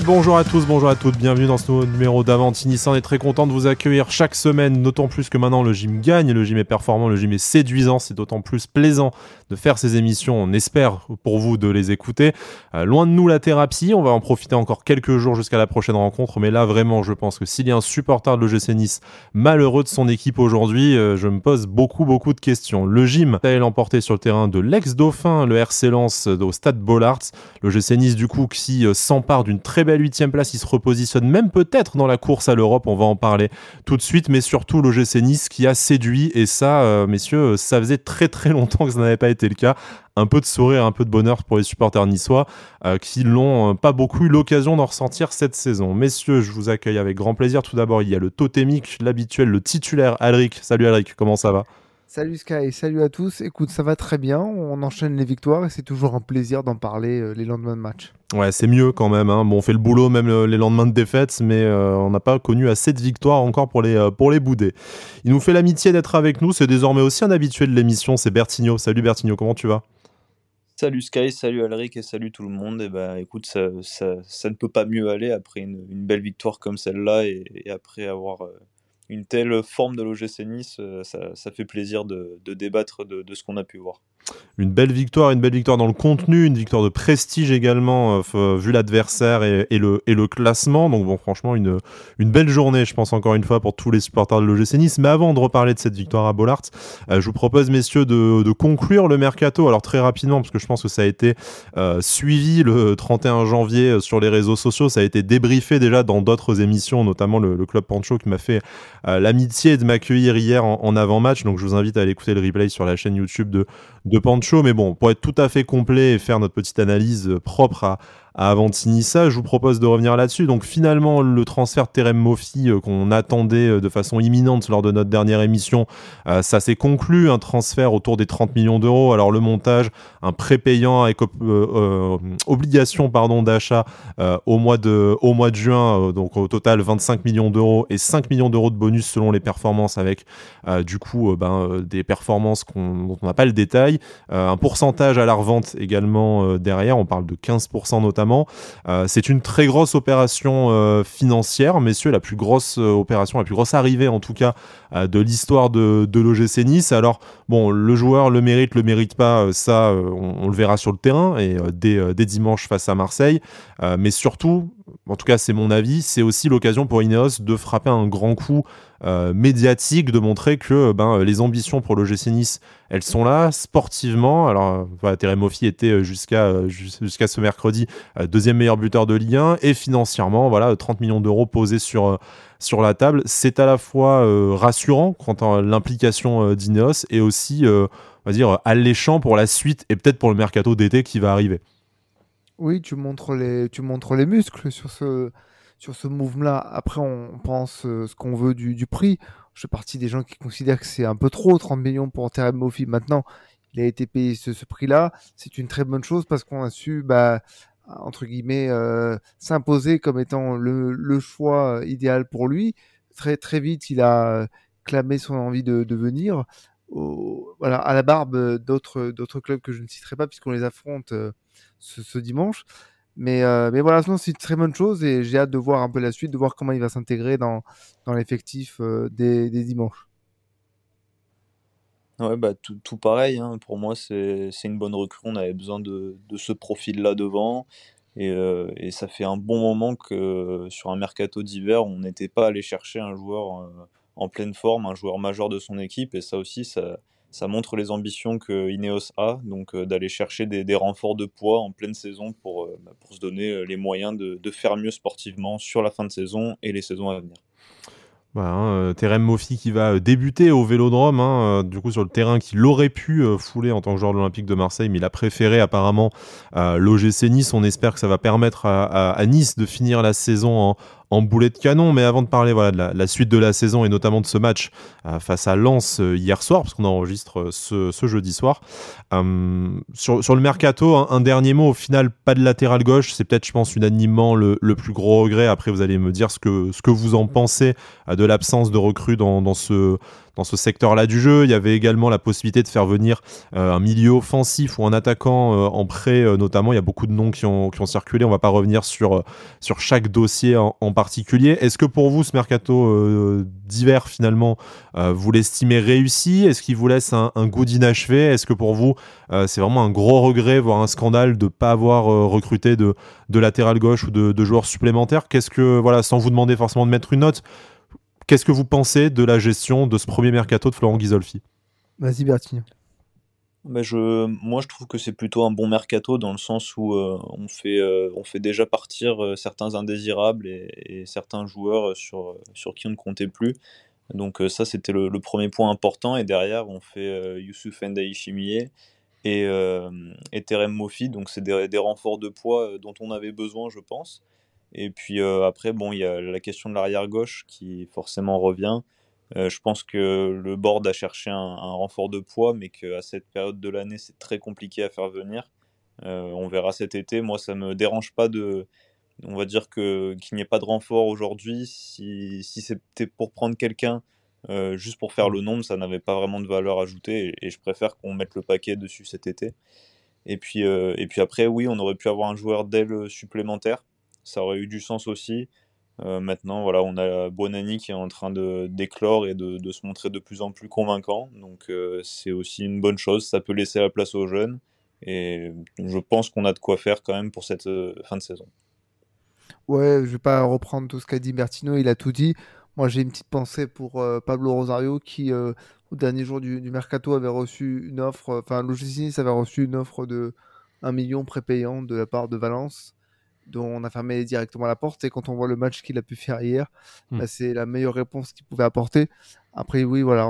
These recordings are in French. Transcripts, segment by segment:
Bonjour à tous, bonjour à toutes, bienvenue dans ce nouveau numéro d'Avantini. On est très content de vous accueillir chaque semaine, d'autant plus que maintenant le gym gagne, le gym est performant, le gym est séduisant, c'est d'autant plus plaisant de faire ces émissions. On espère pour vous de les écouter. Euh, loin de nous la thérapie, on va en profiter encore quelques jours jusqu'à la prochaine rencontre, mais là vraiment, je pense que s'il y a un supporter de l'OGC Nice malheureux de son équipe aujourd'hui, euh, je me pose beaucoup beaucoup de questions. Le gym a l'emporté sur le terrain de l'ex-dauphin, le RC Lens euh, au stade Bollard. L'OGC Nice du coup qui s'empare d'une très belle huitième place, il se repositionne même peut-être dans la course à l'Europe, on va en parler tout de suite, mais surtout l'OGC Nice qui a séduit, et ça, messieurs, ça faisait très très longtemps que ça n'avait pas été le cas. Un peu de sourire, un peu de bonheur pour les supporters niçois euh, qui n'ont euh, pas beaucoup eu l'occasion d'en ressentir cette saison. Messieurs, je vous accueille avec grand plaisir. Tout d'abord, il y a le totémique, l'habituel, le titulaire, Alric. Salut Alric, comment ça va? Salut Sky, salut à tous. Écoute, ça va très bien. On enchaîne les victoires et c'est toujours un plaisir d'en parler euh, les lendemains de match. Ouais, c'est mieux quand même. Hein. Bon, on fait le boulot même euh, les lendemains de défaite, mais euh, on n'a pas connu assez de victoires encore pour les, pour les bouder. Il nous fait l'amitié d'être avec nous. C'est désormais aussi un habitué de l'émission. C'est Bertigno. Salut Bertigno, comment tu vas? Salut Sky, salut Alric et salut tout le monde. Et bah écoute, ça, ça, ne peut pas mieux aller après une, belle victoire comme celle-là et, après avoir une telle forme de l'OGC euh, ça, fait plaisir de, débattre de, ce qu'on a pu voir. Une belle victoire, une belle victoire dans le contenu, une victoire de prestige également, euh, vu l'adversaire et, le, et le classement. Donc bon, franchement, une, une belle journée, je pense encore une fois, pour tous les supporters de l'OGC Nice. Mais avant de reparler de cette victoire à Bollard, euh, je vous propose, messieurs, de, conclure le mercato. Alors très rapidement, parce que je pense que ça a été suivi le 31 janvier sur les réseaux sociaux, ça a été débriefé déjà dans d'autres émissions, notamment le, Club Pancho qui m'a fait euh, l'amitié de m'accueillir hier en, avant-match. Donc je vous invite à aller écouter le replay sur la chaîne YouTube de Pancho. Mais bon, pour être tout à fait complet et faire notre petite analyse propre à, avant ça, je vous propose de revenir là-dessus. Donc finalement, le transfert de Terem euh, qu'on attendait euh, de façon imminente lors de notre dernière émission, euh, ça s'est conclu, un transfert autour des 30 millions d'euros. Alors le montage, un prépayant avec obligation pardon d'achat au mois de au mois de juin, donc au total 25 millions d'euros et 5 millions d'euros de bonus selon les performances avec du coup ben, des performances dont on n'a pas le détail, un pourcentage à la revente également derrière, on parle de 15% notamment euh, c'est une très grosse opération euh, financière, messieurs, la plus grosse euh, opération, la plus grosse arrivée en tout cas de l'histoire de, l'OGC Nice. Alors, bon, le joueur le mérite, le mérite pas, ça, on, le verra sur le terrain et dès dimanche face à Marseille. mais surtout, en tout cas c'est mon avis, c'est aussi l'occasion pour Ineos de frapper un grand coup euh, médiatique, de montrer que ben, les ambitions pour le GC Nice, elles sont là, sportivement. Alors, voilà, Terem était euh, jusqu'à euh, ce mercredi deuxième meilleur buteur de Ligue 1, et financièrement, voilà, 30 millions d'euros posés sur, sur la table. C'est à la fois rassurant quant à l'implication d'Ineos, et aussi, on va dire, alléchant pour la suite, et peut-être pour le mercato d'été qui va arriver. Oui, tu montres les, tu montres les muscles sur ce, sur ce mouvement-là. Après, on pense euh, ce qu'on veut du, prix. Je fais partie des gens qui considèrent que c'est un peu trop, 30 millions pour Terem Mofi. Maintenant, il a été payé ce, prix-là. C'est une très bonne chose parce qu'on a su, bah, entre guillemets, euh, s'imposer comme étant le, choix idéal pour lui. Très, très vite, il a clamé son envie de, venir. Voilà, à la barbe d'autres, d'autres clubs que je ne citerai pas puisqu'on les affronte euh, ce, dimanche. Mais, euh, mais voilà, c'est une très bonne chose et j'ai hâte de voir un peu la suite, de voir comment il va s'intégrer dans, dans l'effectif euh, des, des, dimanches. Ouais, bah, tout, tout pareil. Hein. Pour moi, c'est une bonne recrue. On avait besoin de, de ce profil-là devant. Et, euh, et, ça fait un bon moment que sur un mercato d'hiver, on n'était pas allé chercher un joueur en pleine forme, un joueur majeur de son équipe. Et ça aussi, ça, montre les ambitions que Ineos a, donc euh, d'aller chercher des, renforts de poids en pleine saison pour, euh, bah, pour se donner euh, les moyens de, faire mieux sportivement sur la fin de saison et les saisons à venir. Voilà, hein, Terem Mofi qui va débuter au Vélodrome, hein, du coup sur le terrain qu'il aurait pu fouler en tant que joueur de l'Olympique de Marseille, mais il a préféré apparemment l'OGC Nice. On espère que ça va permettre à Nice de finir la saison en, en boulet de canon. Mais avant de parler voilà, de la, suite de la saison et notamment de ce match euh, face à Lens euh, hier soir, parce qu'on enregistre euh, ce, jeudi soir, sur, le mercato, un, dernier mot. Au final, pas de latéral gauche. C'est peut-être, je pense, unanimement le, plus gros regret. Après, vous allez me dire ce que, ce que vous en pensez de l'absence de recrues dans, ce, dans ce secteur-là du jeu. Il y avait également la possibilité de faire venir un milieu offensif ou un attaquant en prêt, notamment. Il y a beaucoup de noms qui ont, circulé. On va pas revenir sur, chaque dossier en, particulier. Est-ce que pour vous, ce mercato d'hiver, finalement, vous l'estimez réussi? Est-ce qu'il vous laisse un, goût d'inachevé? Est-ce que pour vous, c'est vraiment un gros regret, voire un scandale de ne pas avoir recruté de, de latéral gauche ou de, de joueurs supplémentaires? Qu'est-ce que, voilà, sans vous demander forcément de mettre une note, Qu'est-ce que vous pensez de la gestion de ce premier mercato de Florent Ghisolfi? Vas-y Bertine. Bah je, moi, je trouve que c'est plutôt un bon mercato dans le sens où euh, on, fait, euh, on fait déjà partir euh, certains indésirables et, certains joueurs sur, sur qui on ne comptait plus. Donc ça, c'était le, premier point important. Et derrière, on fait Youssouf Ndaï Chimier et, et Terem Mofi. Donc c'est des, des, renforts de poids dont on avait besoin, je pense. Et puis euh, après, bon, il y a la question de l'arrière gauche qui forcément revient. Euh, je pense que le board a cherché un, renfort de poids, mais qu'à cette période de l'année, c'est très compliqué à faire venir. Euh, on verra cet été. Moi, ça me dérange pas de, on va dire que qu'il n'y ait pas de renfort aujourd'hui. Si, si c'était pour prendre quelqu'un juste pour faire le nombre, ça n'avait pas vraiment de valeur ajoutée, et, et je préfère qu'on mette le paquet dessus cet été. Et puis, et puis après, oui, on aurait pu avoir un joueur d'aile supplémentaire ça aurait eu du sens aussi. Euh, maintenant, voilà, on a Bonani qui est en train de d'éclore et de, se montrer de plus en plus convaincant. Donc, euh, c'est aussi une bonne chose. Ça peut laisser la place aux jeunes. Et je pense qu'on a de quoi faire quand même pour cette euh, fin de saison. Ouais, je vais pas reprendre tout ce qu'a dit Bertino. Il a tout dit. Moi, j'ai une petite pensée pour Pablo Rosario qui, au dernier jour du, mercato, avait reçu une offre. Enfin, Logicis avait reçu une offre de 1 million prépayant de la part de Valence dont on a fermé directement la porte. Et quand on voit le match qu'il a pu faire hier, hmm. bah, c'est la meilleure réponse qu'il pouvait apporter. Après, oui, voilà,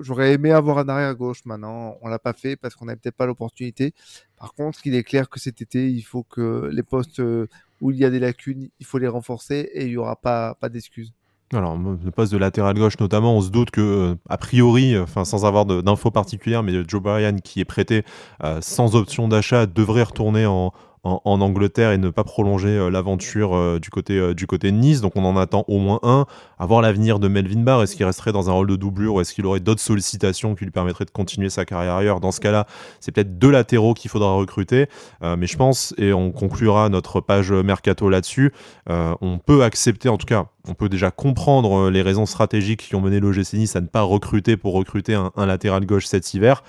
j'aurais aimé avoir un arrière gauche. Maintenant, on l'a pas fait parce qu'on n'avait peut-être pas l'opportunité. Par contre, il est clair que cet été, il faut que les postes euh, où il y a des lacunes, il faut les renforcer et il y aura pas, pas d'excuses. Alors, le poste de latéral gauche notamment, on se doute que, euh, a priori, enfin sans avoir d'infos particulières, mais Joe Bryan qui est prêté euh, sans option d'achat devrait retourner en, en, Angleterre et ne pas prolonger euh, l'aventure euh, du, côté, euh, du côté de Nice. Donc on en attend au moins un. À l'avenir de Melvin Barr. Est-ce qu'il resterait dans un rôle de doublure ou est-ce qu'il aurait d'autres sollicitations qui lui permettraient de continuer sa carrière ailleurs? Dans ce cas-là, c'est peut-être deux latéraux qu'il faudra recruter. mais je pense, et on conclura notre page mercato là-dessus, on peut accepter, en tout cas, on peut déjà comprendre les raisons stratégiques qui ont mené l'OGC Nice à ne pas recruter pour recruter un, latéral gauche cet hiver.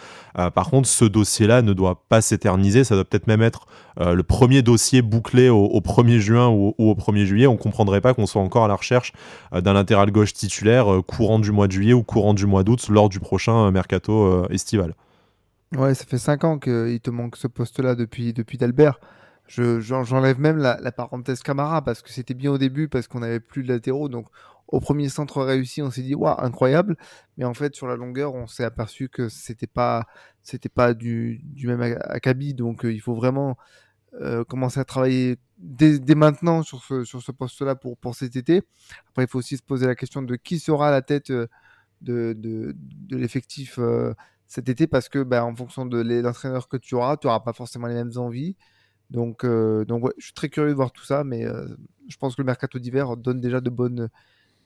par contre, ce dossier-là ne doit pas s'éterniser. Ça doit peut-être même être le premier dossier bouclé au, 1er juin ou, au 1er juillet, on comprendrait pas qu'on soit encore à la recherche euh, d'un latéral gauche titulaire euh, courant du mois de juillet ou courant du mois d'août lors du prochain euh, mercato estival. Ouais, ça fait 5 ans qu'il te manque ce poste-là depuis, depuis d'Albert. J'enlève même la, parenthèse Camara parce que c'était bien au début parce qu'on n'avait plus de latéraux. Donc au premier centre réussi, on s'est dit waouh incroyable. Mais en fait sur la longueur, on s'est aperçu que c'était pas pas du, du même acabit. Donc il faut vraiment euh, commencer à travailler dès, maintenant sur ce, sur ce poste-là pour, pour cet été. Après, il faut aussi se poser la question de qui sera à la tête euh, de, de, de l'effectif euh, cet été parce que bah, en fonction de l'entraîneur que tu auras, tu n'auras pas forcément les mêmes envies. Donc, donc je suis très curieux de voir tout ça, mais je pense que le mercato d'hiver donne déjà de bonnes,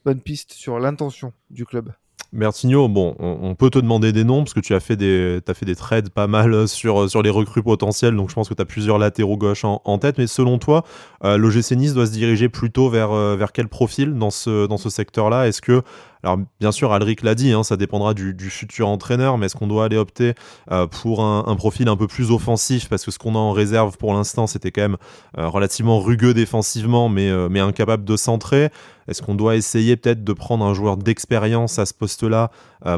bonnes pistes sur l'intention du club. Bertigno, bon, on, peut te demander des noms parce que tu as fait des, as fait des trades pas mal sur, sur les recrues potentielles, donc je pense que tu as plusieurs latéraux gauche en, tête. Mais selon toi, euh, l'OGC doit se diriger plutôt vers, euh, vers quel profil dans ce, dans ce secteur-là? Est-ce que alors bien sûr, Alric l'a dit, hein, ça dépendra du, futur entraîneur, mais est-ce qu'on doit aller opter euh, pour un, profil un peu plus offensif? Parce que ce qu'on a en réserve pour l'instant, c'était quand même euh, relativement rugueux défensivement, mais, euh, mais incapable de centrer. Est-ce qu'on doit essayer peut-être de prendre un joueur d'expérience à ce poste-là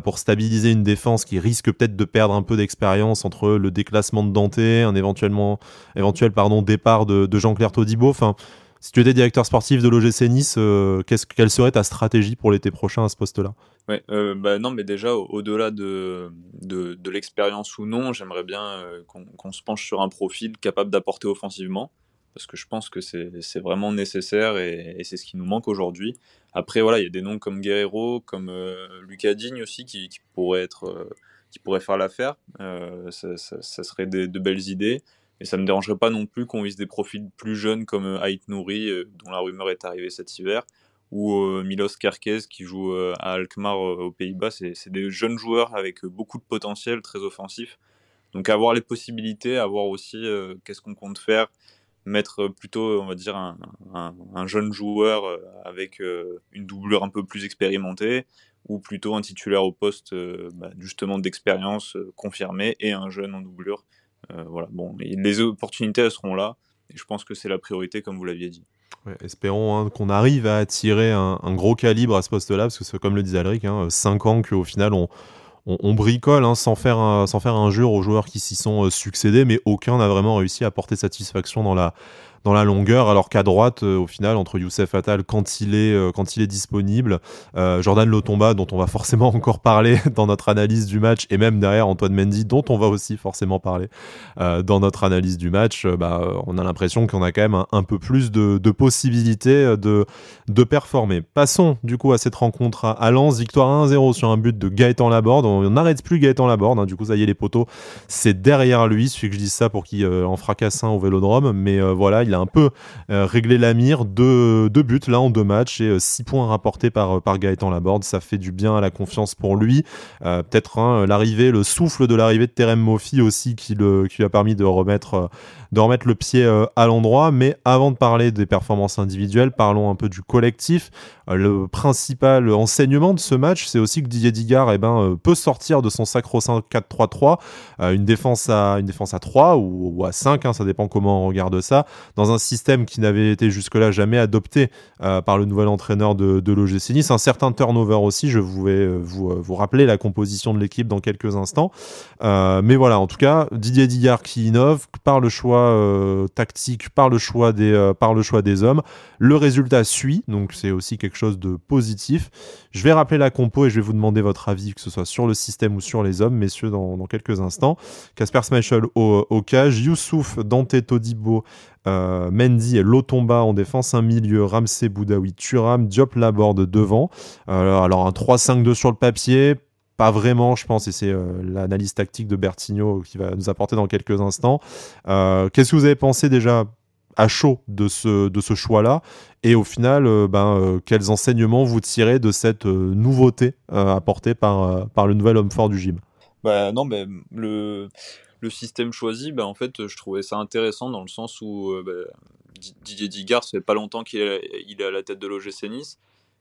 pour stabiliser une défense qui risque peut-être de perdre un peu d'expérience entre le déclassement de Dante, un éventuellement, éventuel pardon, départ de, Jean-Claire Todibo? Si tu étais directeur sportif de l'OGC Nice, euh, quelle serait ta stratégie pour l'été prochain à ce poste-là? Ouais, euh, bah non, mais déjà, au-delà de, de, l'expérience ou non, j'aimerais bien euh, qu'on se penche sur un profil capable d'apporter offensivement, parce que je pense que c'est vraiment nécessaire et, c'est ce qui nous manque aujourd'hui. Après, voilà, il y a des noms comme Guerrero, comme Lucas Digne aussi, qui, qui pourraient être, qui pourraient faire l'affaire. Ça, ça, serait de belles idées. Et ça me dérangerait pas non plus qu'on vise des profils plus jeunes comme euh, Haït Nouri, euh, dont la rumeur est arrivée cet hiver, ou Milos Kerkez qui joue à Alkmaar aux Pays-Bas. C'est des jeunes joueurs avec beaucoup de potentiel, très offensif. Donc avoir les possibilités, avoir aussi qu'est-ce qu'on compte faire, mettre plutôt, on va dire, un, jeune joueur avec une doublure un peu plus expérimentée, ou plutôt un titulaire au poste bah, justement d'expérience confirmée et un jeune en doublure. Voilà, bon, les opportunités seront là, et je pense que c'est la priorité, comme vous l'aviez dit. Espérons hein, qu'on arrive à attirer un, gros calibre à ce poste-là, parce que c'est comme le disait Alric, 5 hein, ans qu'au final on, on, bricole hein, sans, faire sans faire injure aux joueurs qui s'y sont euh, succédés, mais aucun n'a vraiment réussi à porter satisfaction dans la, dans la longueur, alors qu'à droite, euh, au final, entre Youssef Attal, quand il est, euh, quand il est disponible, euh, Jordan Lotomba, dont on va forcément encore parler dans notre analyse du match, et même derrière Antoine Mendy, dont on va aussi forcément parler dans notre analyse du match, bah, on a l'impression qu'on a quand même un, peu plus de, possibilités de, de performer. Passons du coup à cette rencontre à, Lens, victoire 1-0 sur un but de Gaëtan Laborde. On n'arrête plus Gaëtan Laborde, hein, du coup ça y est les poteaux, c'est derrière lui, celui que je dis ça pour qu'il en fracasse un au Vélodrome, mais voilà, il il a un peu euh, réglé la mire. Deux, buts là en deux matchs et 6 euh, points rapportés par, euh, par Gaëtan Laborde. Ça fait du bien à la confiance pour lui. Peut-être hein, l'arrivée, le souffle de l'arrivée de Terem Mofi aussi qui, le, qui lui a permis de remettre, de remettre le pied à l'endroit. Mais avant de parler des performances individuelles, parlons un peu du collectif. le principal enseignement de ce match, c'est aussi que Didier Digard eh ben, peut sortir de son sacro-saint 4-3-3, une, défense à, une défense à 3 ou, à 5, hein, ça dépend comment on regarde ça, dans un système qui n'avait été jusque-là jamais adopté euh, par le nouvel entraîneur de, de l'OGC. Un certain turnover aussi, je vais euh, vous, euh, vous, rappeler la composition de l'équipe dans quelques instants. mais voilà, en tout cas, Didier Dillard qui innove par le choix tactique, par le choix, des, par le choix des hommes. Le résultat suit, donc c'est aussi quelque chose de positif. Je vais rappeler la compo et je vais vous demander votre avis, que ce soit sur le système ou sur les hommes, messieurs, dans, quelques instants. Casper Schmeichel au, au cage, Youssouf, Dante Todibo, euh, Mendy et Lotomba en défense, un milieu, Ramsey Boudaoui, Turam, Diop Laborde devant. Euh, alors un 3-5-2 sur le papier, pas vraiment, je pense, et c'est euh, l'analyse tactique de Bertigno qui va nous apporter dans quelques instants. Qu'est-ce que vous avez pensé déjà à chaud de ce, de ce choix-là et au final, ben, quels enseignements vous tirez de cette nouveauté apportée par, par le nouvel homme fort du gym? Bah, Non, ben, le le système choisi, bah, en fait, je trouvais ça intéressant dans le sens où euh, bah, Didier Digard, ça fait pas longtemps qu'il est, à la tête de l'OGC Nice.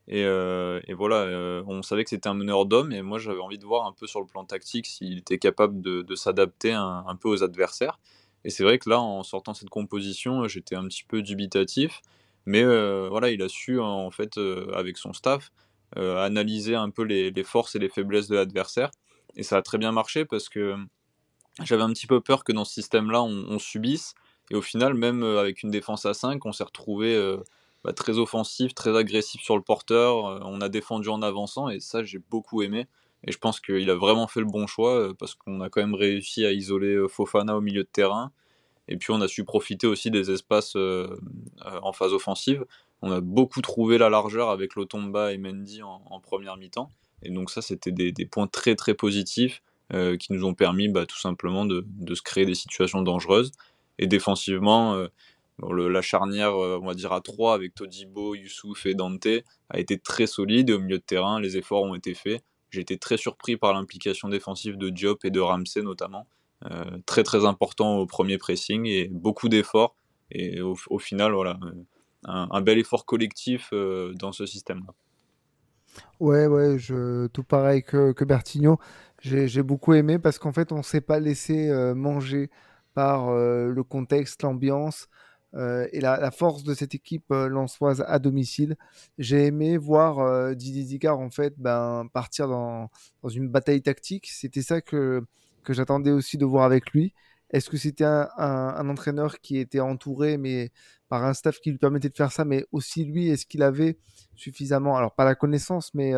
Et, euh, voilà, euh, on savait que c'était un meneur d'hommes, et moi j'avais envie de voir un peu sur le plan tactique s'il était capable de, s'adapter un, peu aux adversaires. Et c'est vrai que là, en sortant cette composition, j'étais un petit peu dubitatif, mais voilà, il a su en fait, avec son staff, analyser un peu les, forces et les faiblesses de l'adversaire. Et ça a très bien marché parce que j'avais un petit peu peur que dans ce système-là, on, subisse. Et au final, même euh, avec une défense à 5, on s'est retrouvé euh, bah, très offensif, très agressif sur le porteur. Euh, on a défendu en avançant et ça, j'ai beaucoup aimé. Et je pense qu'il a vraiment fait le bon choix parce qu'on a quand même réussi à isoler Fofana au milieu de terrain. Et puis on a su profiter aussi des espaces en phase offensive. On a beaucoup trouvé la largeur avec Lotomba et Mendy en, première mi-temps. Et donc ça, c'était des, points très très positifs. Euh, qui nous ont permis bah, tout simplement de, se créer des situations dangereuses. Et défensivement, euh, la charnière, euh, on va dire à 3 avec Todibo, Youssouf et Dante a été très solide et au milieu de terrain, les efforts ont été faits. J'ai été très surpris par l'implication défensive de Diop et de Ramsey notamment. très très important au premier pressing et beaucoup d'efforts. Et au, final, voilà, un, un, bel effort collectif dans ce système-là. Ouais, ouais, tout pareil que, que Bertigno. J'ai beaucoup aimé parce qu'en fait, on ne s'est pas laissé euh, manger par euh, le contexte, l'ambiance euh, et la, force de cette équipe lançoise à domicile. J'ai aimé voir Didier Dicard en fait ben, partir dans, dans une bataille tactique. C'était ça que, que j'attendais aussi de voir avec lui. Est-ce que c'était un, un, entraîneur qui était entouré mais par un staff qui lui permettait de faire ça, mais aussi lui, est-ce qu'il avait suffisamment, alors pas la connaissance, mais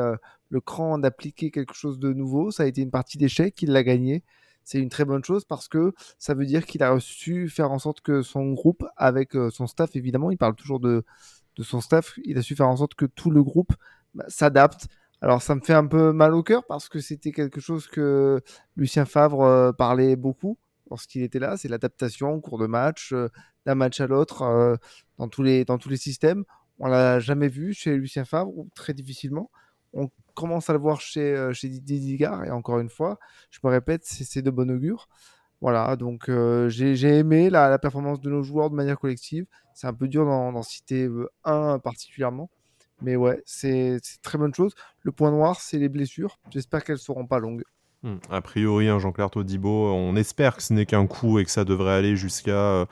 le cran d'appliquer quelque chose de nouveau? Ça a été une partie d'échec, il l'a gagné. C'est une très bonne chose parce que ça veut dire qu'il a su faire en sorte que son groupe, avec euh, son staff évidemment, il parle toujours de, son staff, il a su faire en sorte que tout le groupe bah, s'adapte. Alors ça me fait un peu mal au cœur parce que c'était quelque chose que Lucien Favre euh, parlait beaucoup lorsqu'il était là, c'est l'adaptation au cours de match, euh, d'un match à l'autre, dans, tous les, systèmes On l'a jamais vu chez Lucien Favre, ou très difficilement. Commence à le voir chez, euh, chez Digard, et encore une fois, je me répète, c'est de bon augure. Voilà, donc euh, j'ai aimé la, performance de nos joueurs de manière collective. C'est un peu dur d'en citer euh, un particulièrement. Mais ouais, c'est très bonne chose. Le point noir, c'est les blessures. J'espère qu'elles ne seront pas longues. Hmm. A priori, hein, Jean-Claire Todibo, on espère que ce n'est qu'un coup et que ça devrait aller jusqu'à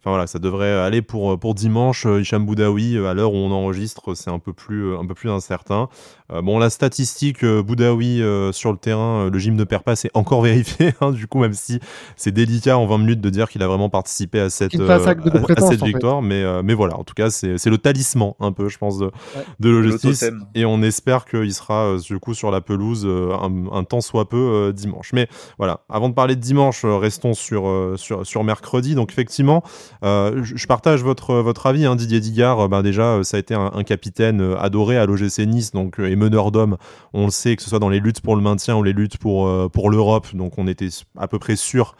Enfin voilà, ça devrait aller pour, pour dimanche. Euh, Hicham Boudaoui, euh, à l'heure où on enregistre, c'est un un peu plus incertain. Euh, bon, la statistique Boudaoui sur le terrain, le gym ne perd pas, c'est encore vérifié. Hein, du coup, même si c'est délicat en 20 minutes de dire qu'il a vraiment participé à cette, à, cette victoire. mais, mais voilà, en tout cas, c'est le talisman un peu, je pense, de, ouais. Et on espère qu'il sera du coup sur la pelouse un, un temps soit peu dimanche. Mais voilà, avant de parler de dimanche, restons sur, sur, sur mercredi. Donc effectivement, euh, je partage votre, votre avis, hein, Didier Digard. Ben déjà, euh, ça a été un, capitaine adoré à l'OGC Nice donc, et meneur d'hommes. On le sait, que ce soit dans les luttes pour le maintien ou les luttes pour, pour l'Europe. Donc, on était à peu près sûr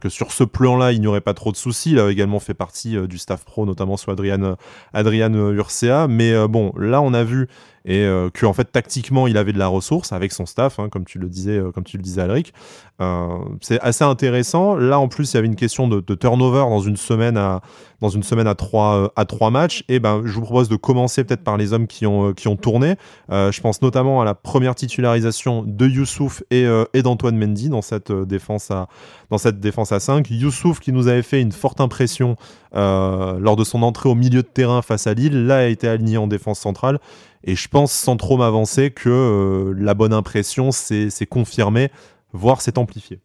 que sur ce plan-là, il n'y aurait pas trop de soucis. Il a également fait partie du staff pro, notamment sous Adrian, Adrian Urcea. Mais bon, là, on a vu et euh, que en fait tactiquement il avait de la ressource avec son staff, hein, comme tu le disais, euh, comme tu le disais, Alric. Euh, c'est assez intéressant. Là, en plus, il y avait une question de, turnover dans une semaine à dans une semaine à trois à trois matchs. Et ben, je vous propose de commencer peut-être par les hommes qui ont qui ont tourné. je pense notamment à la première titularisation de Youssouf et, et d'Antoine Mendy dans cette défense à dans cette défense à 5. Youssouf qui nous avait fait une forte impression lors de son entrée au milieu de terrain face à Lille, là a été aligné en défense centrale. Et je pense, sans trop m'avancer, que euh, la bonne impression s'est confirmée, voire s'est amplifiée.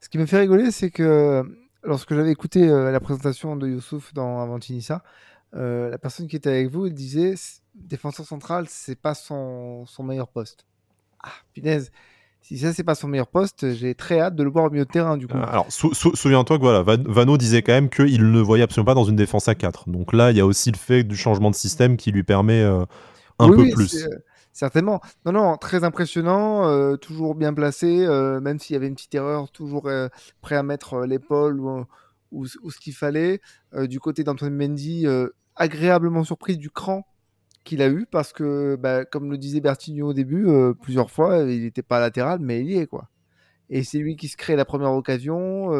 Ce qui me fait rigoler, c'est que lorsque j'avais écouté euh, la présentation de Youssouf dans Avantinissa, euh, la personne qui était avec vous disait défenseur central, c'est pas son, son, meilleur poste. Ah, punaise. Si ça, c'est pas son meilleur poste, j'ai très hâte de le voir au milieu de terrain, du coup. alors, souviens-toi que voilà, Vano disait quand même qu'il ne voyait absolument pas dans une défense à 4. Donc là, il y a aussi le fait du changement de système qui lui permet un peu plus. Euh, certainement. Non, non, très impressionnant, euh, toujours bien placé, euh, même s'il y avait une petite erreur, toujours prêt à mettre l'épaule ou, ou, ce qu'il fallait. du côté d'Antoine Mendy, agréablement surpris du cran qu'il a eu, parce que, bah, comme le disait Bertigno au début, plusieurs fois, il n'était pas latéral, mais il y est, quoi. Et c'est lui qui se crée la première occasion,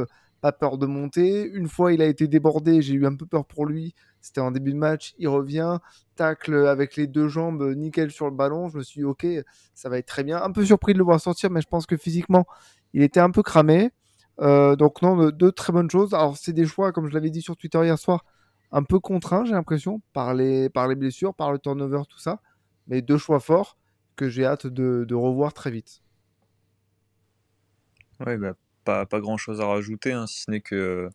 pas peur de monter. Une fois, il a été débordé, j'ai eu un peu peur pour lui c'était en début de match, il revient, tacle avec les deux jambes, nickel sur le ballon. Je me suis dit, ok, ça va être très bien. Un peu surpris de le voir sortir, mais je pense que physiquement, il était un peu cramé. Euh, donc non, deux très bonnes choses. Alors c'est des choix, comme je l'avais dit sur Twitter hier soir, un peu contraints, j'ai l'impression, par les, blessures, par le turnover, tout ça. Mais deux choix forts que j'ai hâte de, revoir très vite. Ouais, bah, pas, grand chose à rajouter, hein, si ce n'est que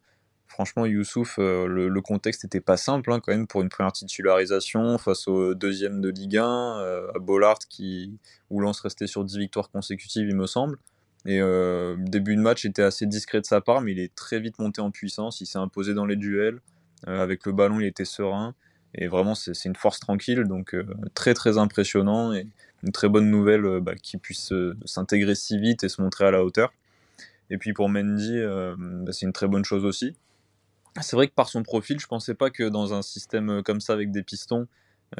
Franchement, Youssouf, euh, le, contexte n'était pas simple hein, quand même pour une première titularisation face au deuxième de Ligue 1, euh, à Bollard qui, où Lens restait sur 10 victoires consécutives, il me semble. Et euh, début de match était assez discret de sa part, mais il est très vite monté en puissance. Il s'est imposé dans les duels. Avec le ballon, il était serein. Et vraiment, c'est une force tranquille. Donc, très, très impressionnant. Et une très bonne nouvelle bah, qu'il puisse s'intégrer si vite et se montrer à la hauteur. Et puis pour Mendy, bah, c'est une très bonne chose aussi. C'est vrai que par son profil, je pensais pas que dans un système euh, comme ça avec des pistons,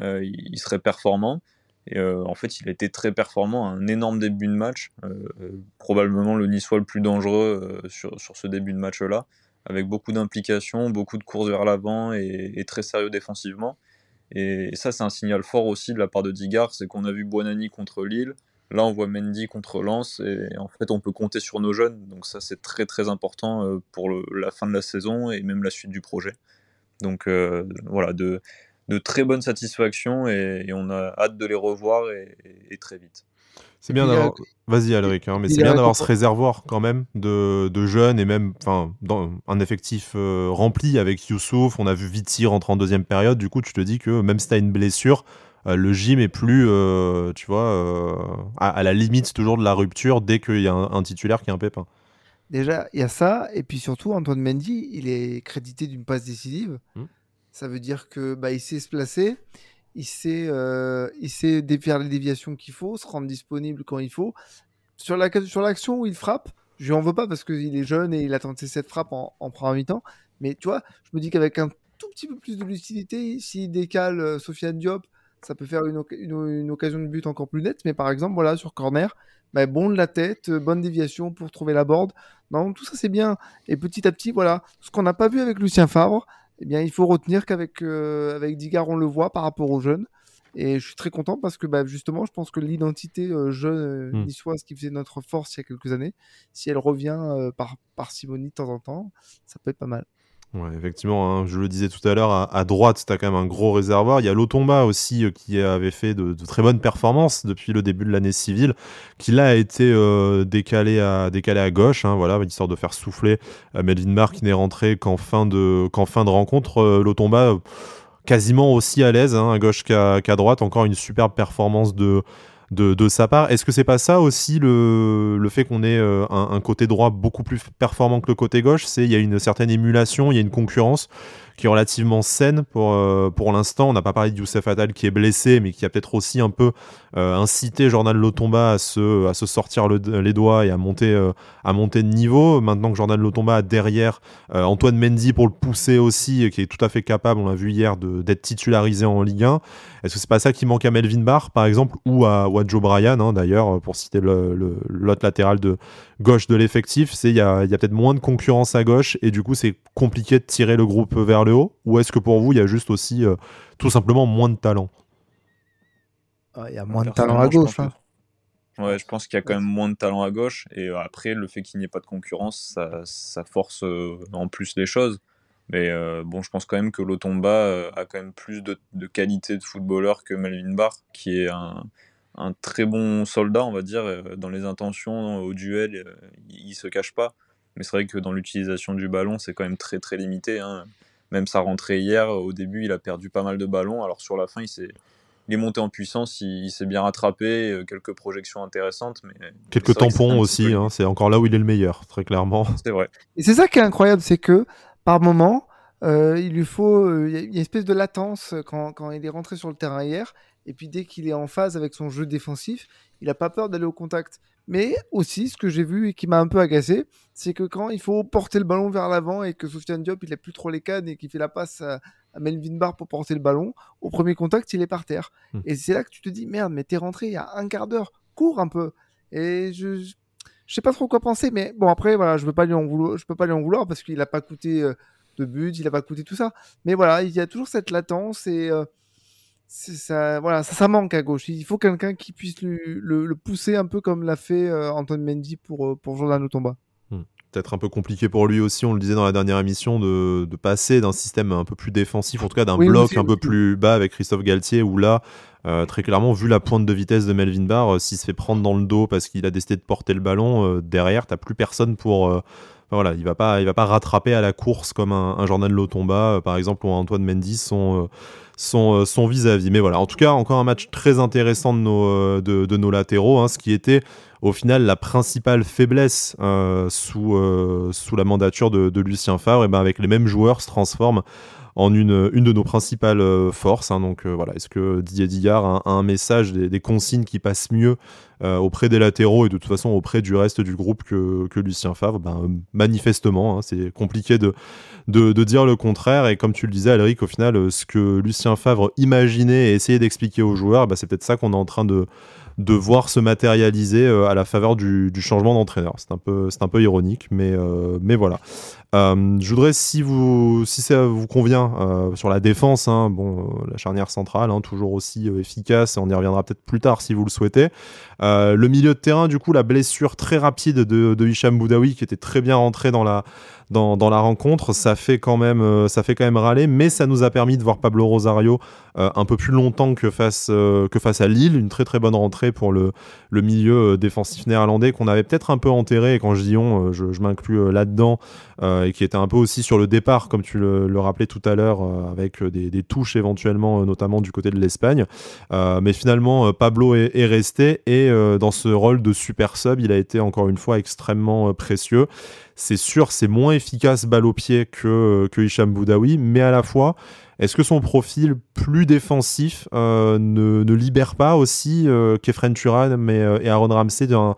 euh, il serait performant. Et euh, en fait, il a été très performant, un énorme début de match, probablement le Niçois le plus dangereux sur, ce début de match-là, avec beaucoup d'implications, beaucoup de courses vers l'avant et, très sérieux défensivement. Et, ça, c'est un signal fort aussi de la part de Digard, c'est qu'on a vu Buonani contre Lille, Là, on voit Mendy contre Lens et en fait, on peut compter sur nos jeunes. Donc ça, c'est très très important euh, pour la fin de la saison et même la suite du projet. Donc euh, voilà, de, de, très bonnes satisfactions et, on a hâte de les revoir et, très vite. C'est bien d'avoir. Vas-y, Alric, hein, mais c'est bien d'avoir ce réservoir quand même de, de jeunes et même dans un effectif euh, rempli avec Youssouf. On a vu Viti rentrer en deuxième période. Du coup, tu te dis que même si tu as une blessure, euh, le gym est plus, euh, tu vois, à, la limite toujours de la rupture dès qu'il y a un, titulaire qui a un pépin. Déjà, il y a ça, et puis surtout, Antoine Mendy, il est crédité d'une passe décisive. Hmm. Ça veut dire que bah, il sait se placer, il sait, il sait faire les déviations qu'il faut, se rendre disponible quand il faut. Sur l'action sur où il frappe, je lui en veux pas parce qu'il est jeune et il a tenté cette frappe en, en premier temps. Mais tu vois, je me dis qu'avec un tout petit peu plus de lucidité. S'il décale Sofiane Diop, ça peut faire une, une, occasion de but encore plus nette. Mais par exemple, voilà, sur corner, bah, bon de la tête, bonne déviation pour trouver la board. Non, tout ça c'est bien. Et petit à petit, voilà, ce qu'on n'a pas vu avec Lucien Favre, eh bien, il faut retenir qu'avec avec Digard, on le voit par rapport aux jeunes. Et je suis très content parce que bah, justement, je pense que l'identité jeune mmh. niçoise qui faisait notre force il y a quelques années, si elle revient par, par Simoni de temps en temps, ça peut être pas mal. Ouais, effectivement, hein, je le disais tout à l'heure, à, droite, tu as quand même un gros réservoir. Il y a l'Otomba aussi euh, qui avait fait de, très bonnes performances depuis le début de l'année civile, qui là a été euh, décalé, à, gauche, hein, voilà, histoire de faire souffler euh, Melvin Mark qui n'est rentré qu'en fin, de, qu'en fin de rencontre. L'Otomba quasiment aussi à l'aise, hein, à gauche qu'à droite, encore une superbe performance de de, sa part. Est-ce que c'est pas ça aussi le, le fait qu'on ait euh, un, côté droit beaucoup plus performant que le côté gauche? C'est il y a une certaine émulation, il y a une concurrence qui est relativement saine pour, euh, pour l'instant. On n'a pas parlé de Youssef Attal qui est blessé, mais qui a peut-être aussi un peu euh, incité Jordan Lotomba à se, à se sortir les doigts et à monter, euh, à monter de niveau. Maintenant que Jordan Lotomba a derrière Antoine Mendy pour le pousser aussi, qui est tout à fait capable, on l'a vu hier, d'être titularisé en Ligue 1. Est-ce que c'est pas ça qui manque à Melvin Barr, par exemple, ou à, ou Bryan, hein, d'ailleurs, pour citer l'autre latéral de gauche de l'effectif Il y a, y a peut-être moins de concurrence à gauche et du coup, c'est compliqué de tirer le groupe vers le haut Ou est-ce que pour vous, il y a juste aussi euh, tout simplement moins de talent? Ah, Il y a moins de talent à gauche. Hein. Ouais, je pense qu'il y a quand même moins de talent à gauche. Et euh, après, le fait qu'il n'y ait pas de concurrence, ça, force euh, en plus les choses. Mais bon, je pense quand même que Lotomba a quand même plus de, qualité de footballeur que Melvin Barr, qui est un, très bon soldat, on va dire. Dans les intentions, au duel, il, ne se cache pas. Mais c'est vrai que dans l'utilisation du ballon, c'est quand même très très limité. Hein. Même sa rentrée hier, au début, il a perdu pas mal de ballons. Alors sur la fin, il s'est il est monté en puissance, il, s'est bien rattrapé, euh, quelques projections intéressantes. Mais quelques tampons aussi, hein, c'est encore là où il est le meilleur, très clairement. C'est vrai. Et c'est ça qui est incroyable, c'est que par moment, euh, il lui faut, euh, il y a une espèce de latence quand, quand, il est rentré sur le terrain hier, et puis dès qu'il est en phase avec son jeu défensif, il n'a pas peur d'aller au contact. Mais aussi, ce que j'ai vu et qui m'a un peu agacé, c'est que quand il faut porter le ballon vers l'avant et que Sofiane Diop, il a plus trop les cannes et qu'il fait la passe à, Melvin Barr pour porter le ballon, au premier contact, il est par terre. Hmm. Et c'est là que tu te dis, merde, mais t'es rentré il y a un quart d'heure, cours un peu. Et je, je, sais pas trop quoi penser, mais bon, après, voilà, je je peux pas lui en vouloir parce qu'il a pas coûté euh, de but, il a pas coûté tout ça. Mais voilà, il y a toujours cette latence et. Euh, ça, voilà, ça, manque à gauche. Il faut quelqu'un qui puisse le, pousser un peu comme l'a fait euh, Antoine Mendy pour, euh, pour Jordan Otomba. Hmm. Peut-être un peu compliqué pour lui aussi, on le disait dans la dernière émission, de, de passer d'un système un peu plus défensif, en tout cas d'un bloc un peu plus bas avec Christophe Galtier, où là, euh, très clairement, vu la pointe de vitesse de Melvin Barr, s'il se fait prendre dans le dos parce qu'il a décidé de porter le ballon, derrière, t'as plus personne pour voilà, il va pas, il va pas rattraper à la course comme un, un Jordan Lotomba, par exemple, ou Antoine Mendy sont, son, euh, son vis-à-vis. Mais voilà, en tout cas, encore un match très intéressant de nos, euh, de, nos latéraux, hein, ce qui était au final la principale faiblesse euh, sous, sous la mandature de, Lucien Favre, et ben avec les mêmes joueurs se transforme en une, de nos principales forces. Hein. donc voilà, est-ce que Didier Dillard a, un message, des, consignes qui passent mieux auprès des latéraux et de toute façon auprès du reste du groupe que, Lucien Favre? Ben, Manifestement, hein, c'est compliqué de, dire le contraire. Et comme tu le disais, Alric, au final, euh, ce que Lucien Favre imaginait et essayait d'expliquer aux joueurs, bah, c'est peut-être ça qu'on est en train de, de voir se matérialiser euh, à la faveur du, changement d'entraîneur. C'est un peu, c'est un peu ironique, mais, euh, mais voilà. je voudrais, si, vous, si ça vous convient, sur la défense, hein, bon, la charnière centrale, hein, toujours aussi efficace, on y reviendra peut-être plus tard si vous le souhaitez. le milieu de terrain, du coup, la blessure très rapide de, Hicham Boudaoui, qui était très bien rentré dans la, dans, la rencontre. Ça fait, quand même, euh, ça fait quand même râler, mais ça nous a permis de voir Pablo Rosario euh, un peu plus longtemps que face, euh, que face à Lille. Une très très bonne rentrée pour le, milieu défensif néerlandais qu'on avait peut-être un peu enterré. Et quand je dis on, je, je m'inclus là-dedans, et qui était un peu aussi sur le départ, comme tu le, rappelais tout à l'heure, avec des, touches éventuellement, notamment du côté de l'Espagne. mais finalement, Pablo est resté et dans ce rôle de super sub, il a été encore une fois extrêmement précieux. C'est sûr, c'est moins efficace balle au pied que, que Hicham Boudaoui, mais à la fois, est-ce que son profil plus défensif euh, ne, libère pas aussi euh, Kefren Turan euh, et Aaron Ramsey d'un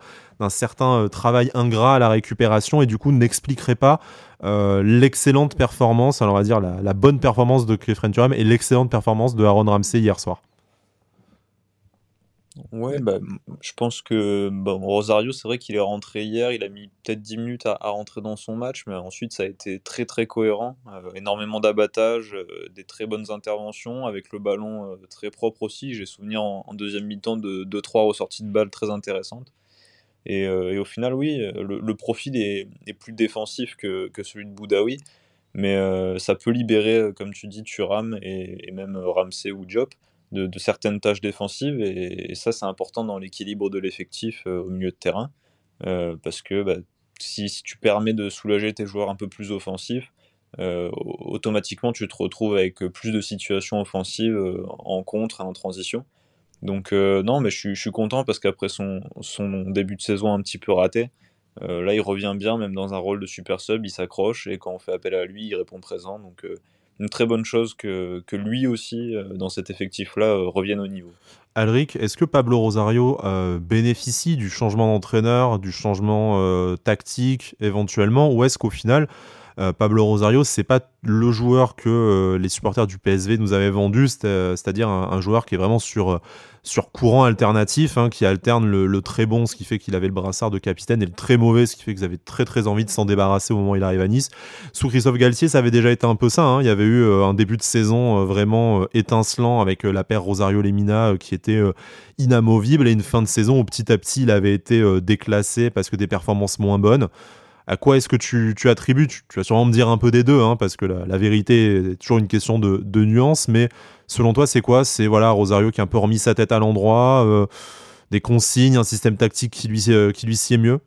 certain travail ingrat à la récupération et du coup n'expliquerait pas l'excellente performance, alors on va dire la, bonne performance de Kefren Turam et l'excellente performance de Aaron Ramsey hier soir? Ouais, bah, je pense que bon, Rosario, c'est vrai qu'il est rentré hier, il a mis peut-être 10 minutes à, rentrer dans son match, mais ensuite ça a été très très cohérent, euh, énormément d'abattage, euh, des très bonnes interventions, avec le ballon euh, très propre aussi. J'ai souvenir en, deuxième mi-temps de 2-3 ressorties de balles très intéressantes. Et, au final, oui, le, profil est, plus défensif que, que celui de Boudaoui, mais ça peut libérer, comme tu dis, Turam et, et même Ramsey ou Diop de, certaines tâches défensives et, ça c'est important dans l'équilibre de l'effectif euh, au milieu de terrain euh, parce que bah, si, tu permets de soulager tes joueurs un peu plus offensifs, euh, automatiquement tu te retrouves avec plus de situations offensives en contre et en transition. Donc non, mais je suis, content parce qu'après son, son, début de saison un petit peu raté, là il revient bien, même dans un rôle de super sub, il s'accroche et quand on fait appel à lui, il répond présent. Donc une très bonne chose que, lui aussi, euh, dans cet effectif-là, euh, revienne au niveau. Alric, est-ce que Pablo Rosario euh, bénéficie du changement d'entraîneur, du changement tactique éventuellement, ou est-ce qu'au final, Pablo Rosario, c'est pas le joueur que les supporters du PSV nous avaient vendu, c'est-à-dire un, joueur qui est vraiment sur sur courant alternatif, hein, qui alterne le, très bon, ce qui fait qu'il avait le brassard de capitaine, et le très mauvais, ce qui fait qu'ils avaient très très envie de s'en débarrasser au moment où il arrive à Nice. Sous Christophe Galtier, ça avait déjà été un peu ça. Hein. Il y avait eu euh, un début de saison euh, vraiment euh, étincelant avec la paire Rosario-Lemina qui était inamovible, et une fin de saison où petit à petit il avait été déclassé parce que des performances moins bonnes à quoi est-ce que tu, attribues? Tu, vas sûrement me dire un peu des deux, hein, parce que la, vérité est toujours une question de, de nuance, mais selon toi, c'est quoi? C'est voilà Rosario qui a un peu remis sa tête à l'endroit, euh, des consignes, un système tactique qui lui, euh, qui lui sied mieux?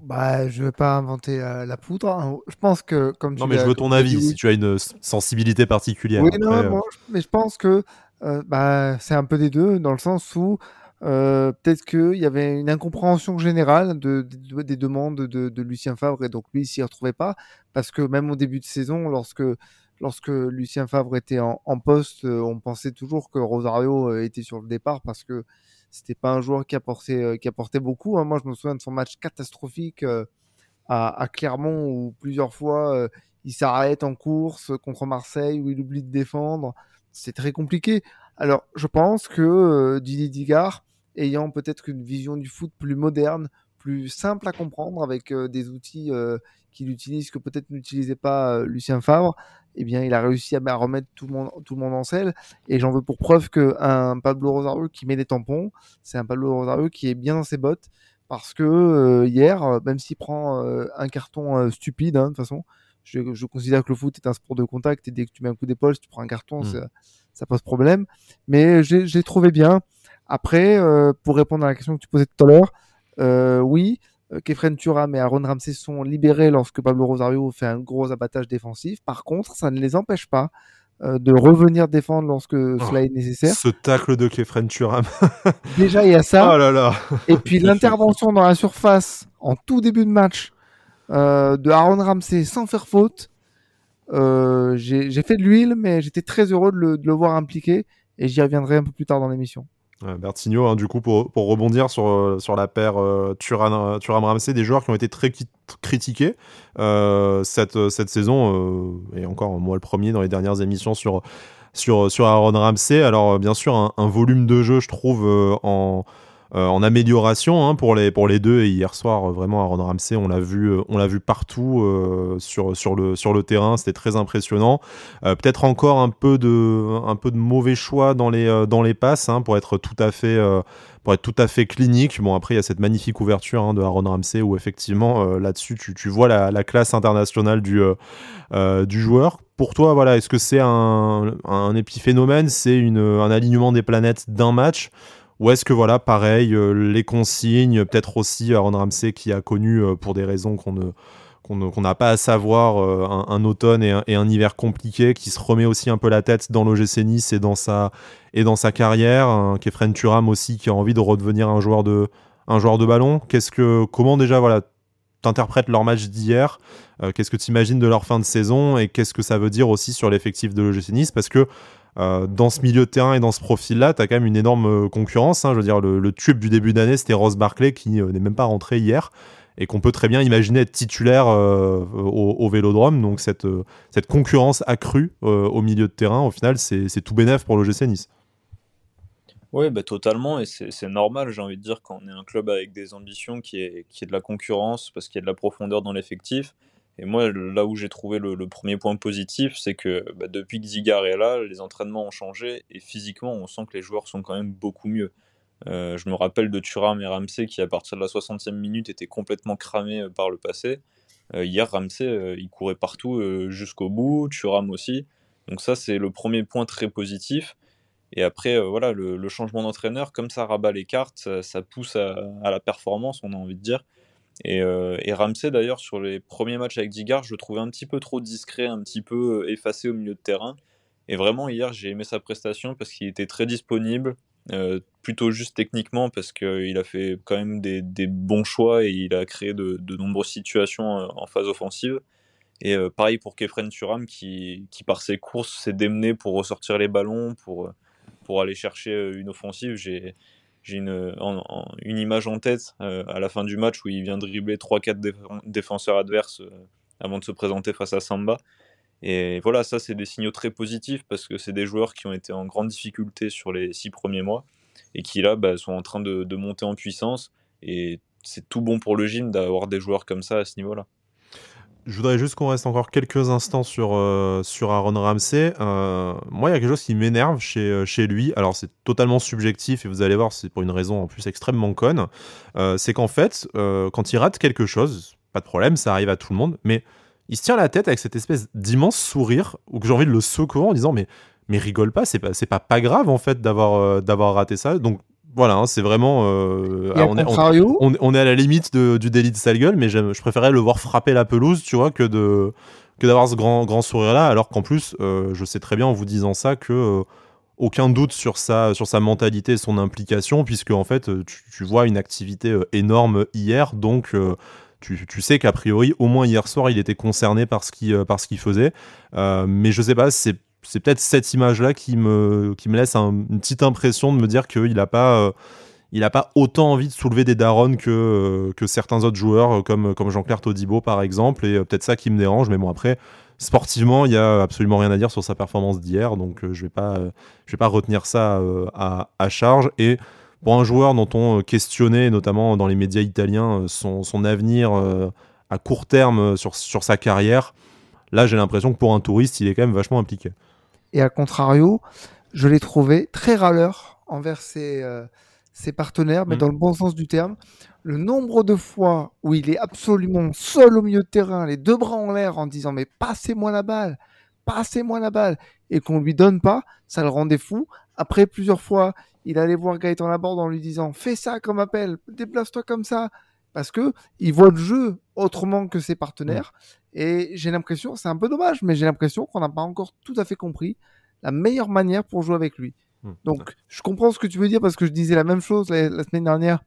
Bah, je vais pas inventer la poudre. Hein. Je pense que, comme tu Non, mais je veux ton avis, si tu as une sensibilité particulière. Oui, non, euh. mais je pense que bah, c'est un peu des deux, dans le sens où euh, peut-être qu'il y avait une incompréhension générale de, des demandes de, Lucien Favre et donc lui s'y retrouvait pas parce que même au début de saison, lorsque, lorsque Lucien Favre était en, poste, euh, on pensait toujours que Rosario euh, était sur le départ parce que c'était pas un joueur qui apportait, qui apportait beaucoup. Hein. Moi je me souviens de son match catastrophique à, à, Clermont où plusieurs fois il s'arrête en course contre Marseille où il oublie de défendre. C'est très compliqué. Alors, je pense que Didier Digard ayant peut-être une vision du foot plus moderne, plus simple à comprendre avec euh, des outils euh, qu'il utilise que peut-être n'utilisait pas euh, Lucien Favre, eh bien, il a réussi à, remettre tout le monde, tout le monde en selle. Et j'en veux pour preuve qu'un Pablo Rosario qui met des tampons, c'est un Pablo Rosario qui est bien dans ses bottes. Parce que hier, même s'il prend un carton stupide, hein, de toute façon, je, considère que le foot est un sport de contact et dès que tu mets un coup d'épaule, si tu prends un carton, mmh. Ça, pose problème. Mais j'ai trouvé bien. Après, euh, pour répondre à la question que tu posais tout à l'heure, euh, oui, euh, Kefren Turam et Aaron Ramsey sont libérés lorsque Pablo Rosario fait un gros abattage défensif. Par contre, ça ne les empêche pas de revenir défendre lorsque oh, cela est nécessaire. Ce tacle de Kefren Turam. Déjà, il y a ça. Oh là là. Et puis l'intervention dans la surface en tout début de match de Aaron Ramsey sans faire faute. J'ai fait de l'huile, mais j'étais très heureux de le, voir impliqué et j'y reviendrai un peu plus tard dans l'émission. Bertigno, hein, du coup, pour, rebondir sur, euh, sur la paire euh, Turam, Ramsey, des joueurs qui ont été très critiqués euh, cette, saison, et encore moi le premier dans les dernières émissions sur Aaron Ramsey. Alors, bien sûr, un volume de jeu, je trouve, en euh, en amélioration hein, pour, les, pour les deux. Et hier soir, euh, vraiment, Aaron Ramsey, on l'a vu, euh, vu partout sur, sur, le, sur le terrain. C'était très impressionnant. Peut-être encore un peu, de, un peu de mauvais choix dans les, dans les passes hein, pour être tout à fait pour être tout à fait clinique. Bon, après, il y a cette magnifique ouverture hein, de Aaron Ramsey où effectivement, là-dessus, tu, tu, vois la, la, classe internationale du, du joueur. Pour toi, voilà, est-ce que c'est un, un épiphénomène? C'est un alignement des planètes d'un match? Ou est-ce que voilà, pareil, euh, les consignes, peut-être aussi Aaron Ramsey qui a connu euh, pour des raisons qu'on n'a pas à savoir euh, un, automne et un, hiver compliqué, qui se remet aussi un peu la tête dans l'OGC Nice et dans sa, carrière, un Kefren Turam aussi qui a envie de redevenir un joueur de, ballon. Que, comment déjà voilà, t'interprètes leur match d'hier Qu'est-ce que tu imagines de leur fin de saison Et qu'est-ce que ça veut dire aussi sur l'effectif de l'OGC Nice? Parce que dans ce milieu de terrain et dans ce profil-là, tu as quand même une énorme concurrence. Hein. je veux dire, le, tube du début d'année, c'était Ross Barclay qui n'est même pas rentré hier et qu'on peut très bien imaginer être titulaire au, Vélodrome. Donc cette, cette concurrence accrue au milieu de terrain, au final, c'est tout bénef pour l'OGC Nice. Oui, bah, totalement, et c'est normal, j'ai envie de dire, quand on est un club avec des ambitions, qui est, qui est de la concurrence, parce qu'il y a de la profondeur dans l'effectif. Et moi, là où j'ai trouvé le, premier point positif, c'est que bah, depuis que Zigar est là, les entraînements ont changé, et physiquement, on sent que les joueurs sont quand même beaucoup mieux. Euh, je me rappelle de Thuram et Ramsey qui, à partir de la 60e minute, étaient complètement cramés euh, par le passé. Euh, hier, Ramsey, il courait partout jusqu'au bout, Thuram aussi. Donc ça, c'est le premier point très positif. Et après, voilà, le, changement d'entraîneur, comme ça rabat les cartes, ça, pousse à, la performance, on a envie de dire. Et, euh, Ramsey, d'ailleurs, sur les premiers matchs avec Digard, je le trouvais un petit peu trop discret, un petit peu euh, effacé au milieu de terrain. Et vraiment, hier, j'ai aimé sa prestation parce qu'il était très disponible, plutôt juste techniquement, parce qu'il a fait quand même des, bons choix et il a créé de, nombreuses situations en phase offensive. Et pareil pour Kefren Turam, qui, par ses courses s'est démené pour ressortir les ballons, pour aller chercher euh, une offensive. Une, une image en tête euh, à la fin du match où il vient dribbler 3-4 défenseurs adverses euh, avant de se présenter face à Samba. Et voilà, ça c'est des signaux très positifs parce que c'est des joueurs qui ont été en grande difficulté sur les six premiers mois et qui là bah, sont en train de, de monter en puissance. Et c'est tout bon pour le gym d'avoir des joueurs comme ça à ce niveau-là. Je voudrais juste qu'on reste encore quelques instants sur, euh, sur Aaron Ramsey. Euh, moi, il y a quelque chose qui m'énerve chez, euh, chez lui. Alors, c'est totalement subjectif et vous allez voir, c'est pour une raison en plus extrêmement conne. c'est qu'en fait, quand il rate quelque chose, pas de problème, ça arrive à tout le monde, mais il se tient la tête avec cette espèce d'immense sourire où j'ai envie de le secouer en disant mais, mais rigole pas, c'est pas, pas, pas grave en fait d'avoir d'avoir raté ça. Donc, voilà, hein, c'est vraiment. Euh, on, est, on, est, à la limite du délit de sale gueule, mais je préférais le voir frapper la pelouse, tu vois, que de que d'avoir ce grand grand sourire là, alors qu'en plus, euh, je sais très bien en vous disant ça que euh, aucun doute sur sa sur sa mentalité et son implication, puisque en fait, tu, vois une activité énorme hier, donc. Tu, tu, sais qu'a priori, au moins hier soir, il était concerné par ce qu'il qu'il faisait. mais je sais pas, c'est c'est peut-être cette image-là qui me, qui me laisse une petite impression de me dire qu'il n'a pas, euh, il pas autant envie de soulever des darons que, euh, que certains autres joueurs, euh, comme, comme Jean-Claire Todibo par exemple, et peut-être ça qui me dérange, mais bon, après, sportivement, il n'y a absolument rien à dire sur sa performance d'hier, donc je ne vais, pas, vais pas retenir ça à, à, charge. Et pour un joueur dont on questionnait, notamment dans les médias italiens, son, son avenir à court terme sur, sur sa carrière, là j'ai l'impression que pour un touriste, il est quand même vachement impliqué. Et à contrario, je l'ai trouvé très râleur envers ses, euh, ses partenaires, mais mm. dans le bon sens du terme. Le nombre de fois où il est absolument seul au milieu de terrain, les deux bras en l'air, en disant mais passez-moi la balle, passez-moi la balle, et qu'on lui donne pas, ça le rendait fou. Après plusieurs fois, il allait voir Gaëtan Laborde en lui disant fais ça comme appel, déplace-toi comme ça, parce que il voit le jeu autrement que ses partenaires. Et j'ai l'impression, c'est un peu dommage, mais j'ai l'impression qu'on n'a pas encore tout à fait compris la meilleure manière pour jouer avec lui. Hmm. Donc, je comprends ce que tu veux dire parce que je disais la même chose la, semaine dernière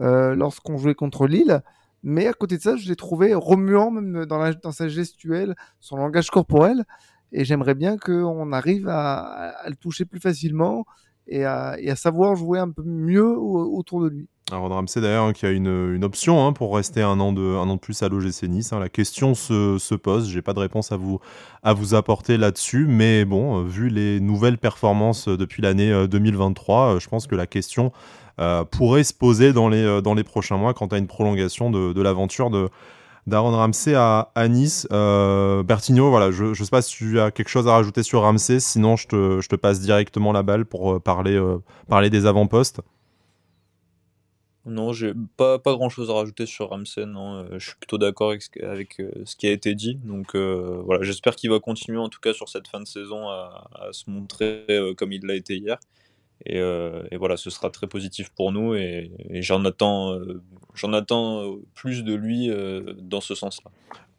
euh, lorsqu'on jouait contre Lille. Mais à côté de ça, je l'ai trouvé remuant même dans, dans sa gestuelle, son langage corporel. Et j'aimerais bien qu'on arrive à, le toucher plus facilement et à, savoir jouer un peu mieux autour de lui. Alors Ramsey d'ailleurs hein, qui a une, option hein, pour rester un an, de, un an de plus à l'OGC Nice. Hein. La question se, se pose, j'ai pas de réponse à vous, à vous apporter là-dessus, mais bon, euh, vu les nouvelles performances euh, depuis l'année 2023, euh, je pense que la question pourrait se poser dans les, dans les prochains mois quant à une prolongation de, de l'aventure de d'Aaron Ramsey à, à Nice. Bertigno, voilà, je ne sais pas si tu as quelque chose à rajouter sur Ramsey, sinon je te, passe directement la balle pour parler, parler des avant-postes. Non, j'ai pas, pas grand chose à rajouter sur Ramsey, non. Euh, je suis plutôt d'accord avec, avec euh, ce qui a été dit. Donc euh, voilà, j'espère qu'il va continuer en tout cas sur cette fin de saison à, se montrer comme il l'a été hier. Et, et, voilà, ce sera très positif pour nous et, j'en attends, j'en attends plus de lui dans ce sens-là.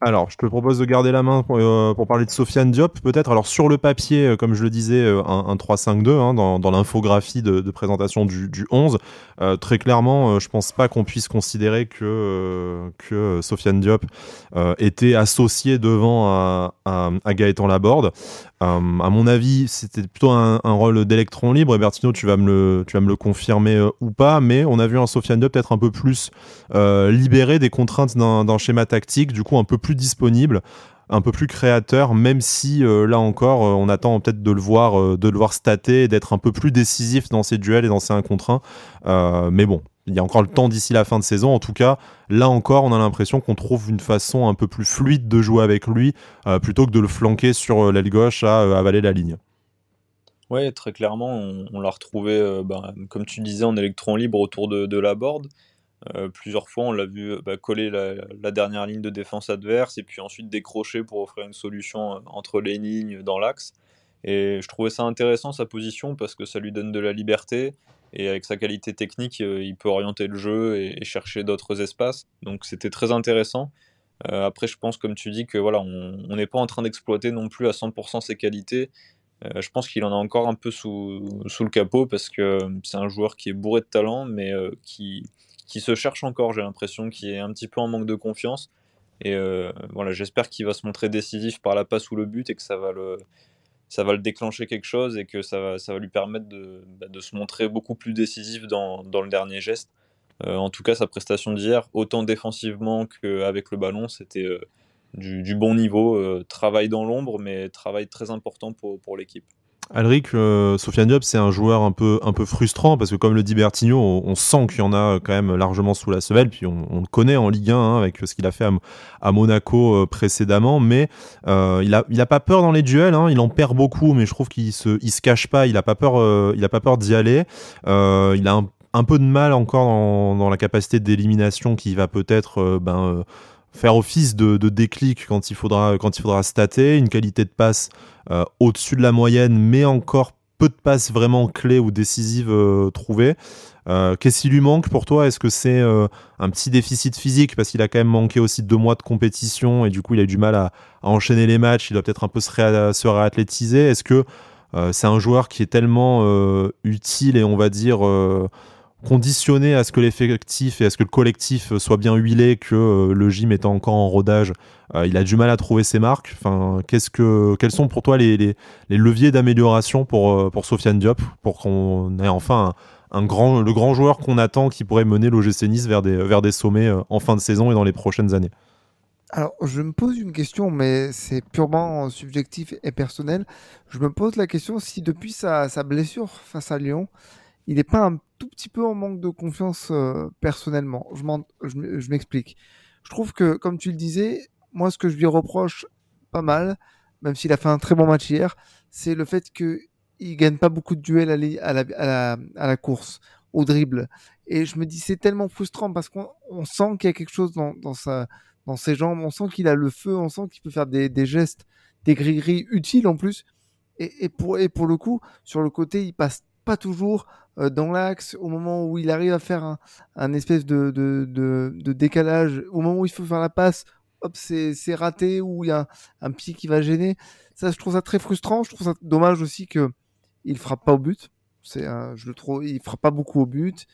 Alors, je te propose de garder la main pour, euh, parler de Sofiane Diop, peut-être. Alors, sur le papier, euh, comme je le disais, euh, un, 3-5-2 hein, dans, l'infographie de, présentation du, 11. très clairement, je pense pas qu'on puisse considérer que, que Sofiane Diop était associé devant à, à Gaëtan Laborde. à mon avis, c'était plutôt un, rôle d'électron libre. Et Bertino, tu vas me le, tu vas me le confirmer ou pas. Mais on a vu un Sofiane Diop peut-être un peu plus libéré des contraintes d'un schéma tactique, du coup un peu plus disponible un peu plus créateur, même si euh, là encore, euh, on attend peut-être de le voir, euh, de le voir stater, d'être un peu plus décisif dans ses duels et dans ses 1 contre 1. mais bon, il y a encore le temps d'ici la fin de saison. En tout cas, là encore, on a l'impression qu'on trouve une façon un peu plus fluide de jouer avec lui, plutôt que de le flanquer sur l'aile gauche à avaler la ligne. Oui, très clairement, on, l'a retrouvé, bah, comme tu disais, en électron libre autour de, de la board. Euh, plusieurs fois, on l'a vu bah, coller la, dernière ligne de défense adverse et puis ensuite décrocher pour offrir une solution euh, entre les lignes dans l'axe. Et je trouvais ça intéressant sa position parce que ça lui donne de la liberté et avec sa qualité technique, euh, il peut orienter le jeu et, chercher d'autres espaces. Donc c'était très intéressant. après, je pense, comme tu dis, que voilà, on n'est pas en train d'exploiter non plus à 100% ses qualités. je pense qu'il en a encore un peu sous, sous le capot parce que c'est un joueur qui est bourré de talent, mais qui, qui se cherche encore, j'ai l'impression, qui est un petit peu en manque de confiance. Et euh, voilà, j'espère qu'il va se montrer décisif par la passe ou le but et que ça va le, ça va le déclencher quelque chose et que ça va, ça va lui permettre de, bah, de se montrer beaucoup plus décisif dans, dans le dernier geste. Euh, en tout cas, sa prestation d'hier, autant défensivement qu'avec le ballon, c'était euh, du, du, bon niveau. travail dans l'ombre, mais travail très important pour, pour l'équipe. Alric, euh, Sofiane Diop, c'est un joueur un peu, frustrant parce que, comme le dit Bertigno, on, sent qu'il y en a quand même largement sous la semelle. Puis on, le connaît en Ligue 1 hein, avec ce qu'il a fait à, Monaco euh, précédemment. Mais euh, il, a, il a pas peur dans les duels. Hein. il en perd beaucoup, mais je trouve qu'il se, se cache pas. Il a pas peur, il a pas peur d'y aller. il a un, peu de mal encore dans, dans la capacité d'élimination qui va peut-être ben, faire office de, déclic quand il faudra quand il faudra stater, une qualité de passe euh, au-dessus de la moyenne, mais encore peu de passes vraiment clés ou décisives euh, trouvées. Euh, qu'est-ce qui lui manque pour toi? Est-ce que c'est un petit déficit physique? Parce qu'il a quand même manqué aussi deux mois de compétition et du coup il a eu du mal à, enchaîner les matchs, il doit peut-être un peu se, se réathlétiser. Est-ce que c'est un joueur qui est tellement utile et on va dire conditionné à ce que l'effectif et à ce que le collectif soit bien huilé, que euh, le gym étant encore en rodage, euh, il a du mal à trouver ses marques. Enfin, qu'est-ce que, quels sont pour toi les, les, leviers d'amélioration pour, euh, pour Sofiane Diop, pour qu'on ait enfin un, grand, le grand joueur qu'on attend qui pourrait mener l'OGC Nice vers des, vers des sommets en fin de saison et dans les prochaines années? Alors, je me pose une question, mais c'est purement subjectif et personnel. Je me pose la question si depuis sa, sa blessure face à Lyon, il n'est pas un tout petit peu en manque de confiance euh, personnellement. Je, je m'explique. Je trouve que, comme tu le disais, moi, ce que je lui reproche pas mal, même s'il a fait un très bon match hier, c'est le fait qu'il ne gagne pas beaucoup de duels à la, à la, course, au dribble. Et je me dis, c'est tellement frustrant parce qu'on sent qu'il y a quelque chose dans, dans, sa, dans ses jambes, on sent qu'il a le feu, on sent qu'il peut faire des, des gestes, des gris-gris utiles en plus. Et, et, pour, et pour le coup, sur le côté, il passe pas toujours dans l'axe au moment où il arrive à faire un, espèce de, de, décalage, au moment où il faut faire la passe, hop, c'est raté, ou il y a un, pied qui va gêner. Ça, je trouve ça très frustrant. Je trouve ça dommage aussi que il frappe pas au but. C'est, je le trouve, il frappe pas beaucoup au but.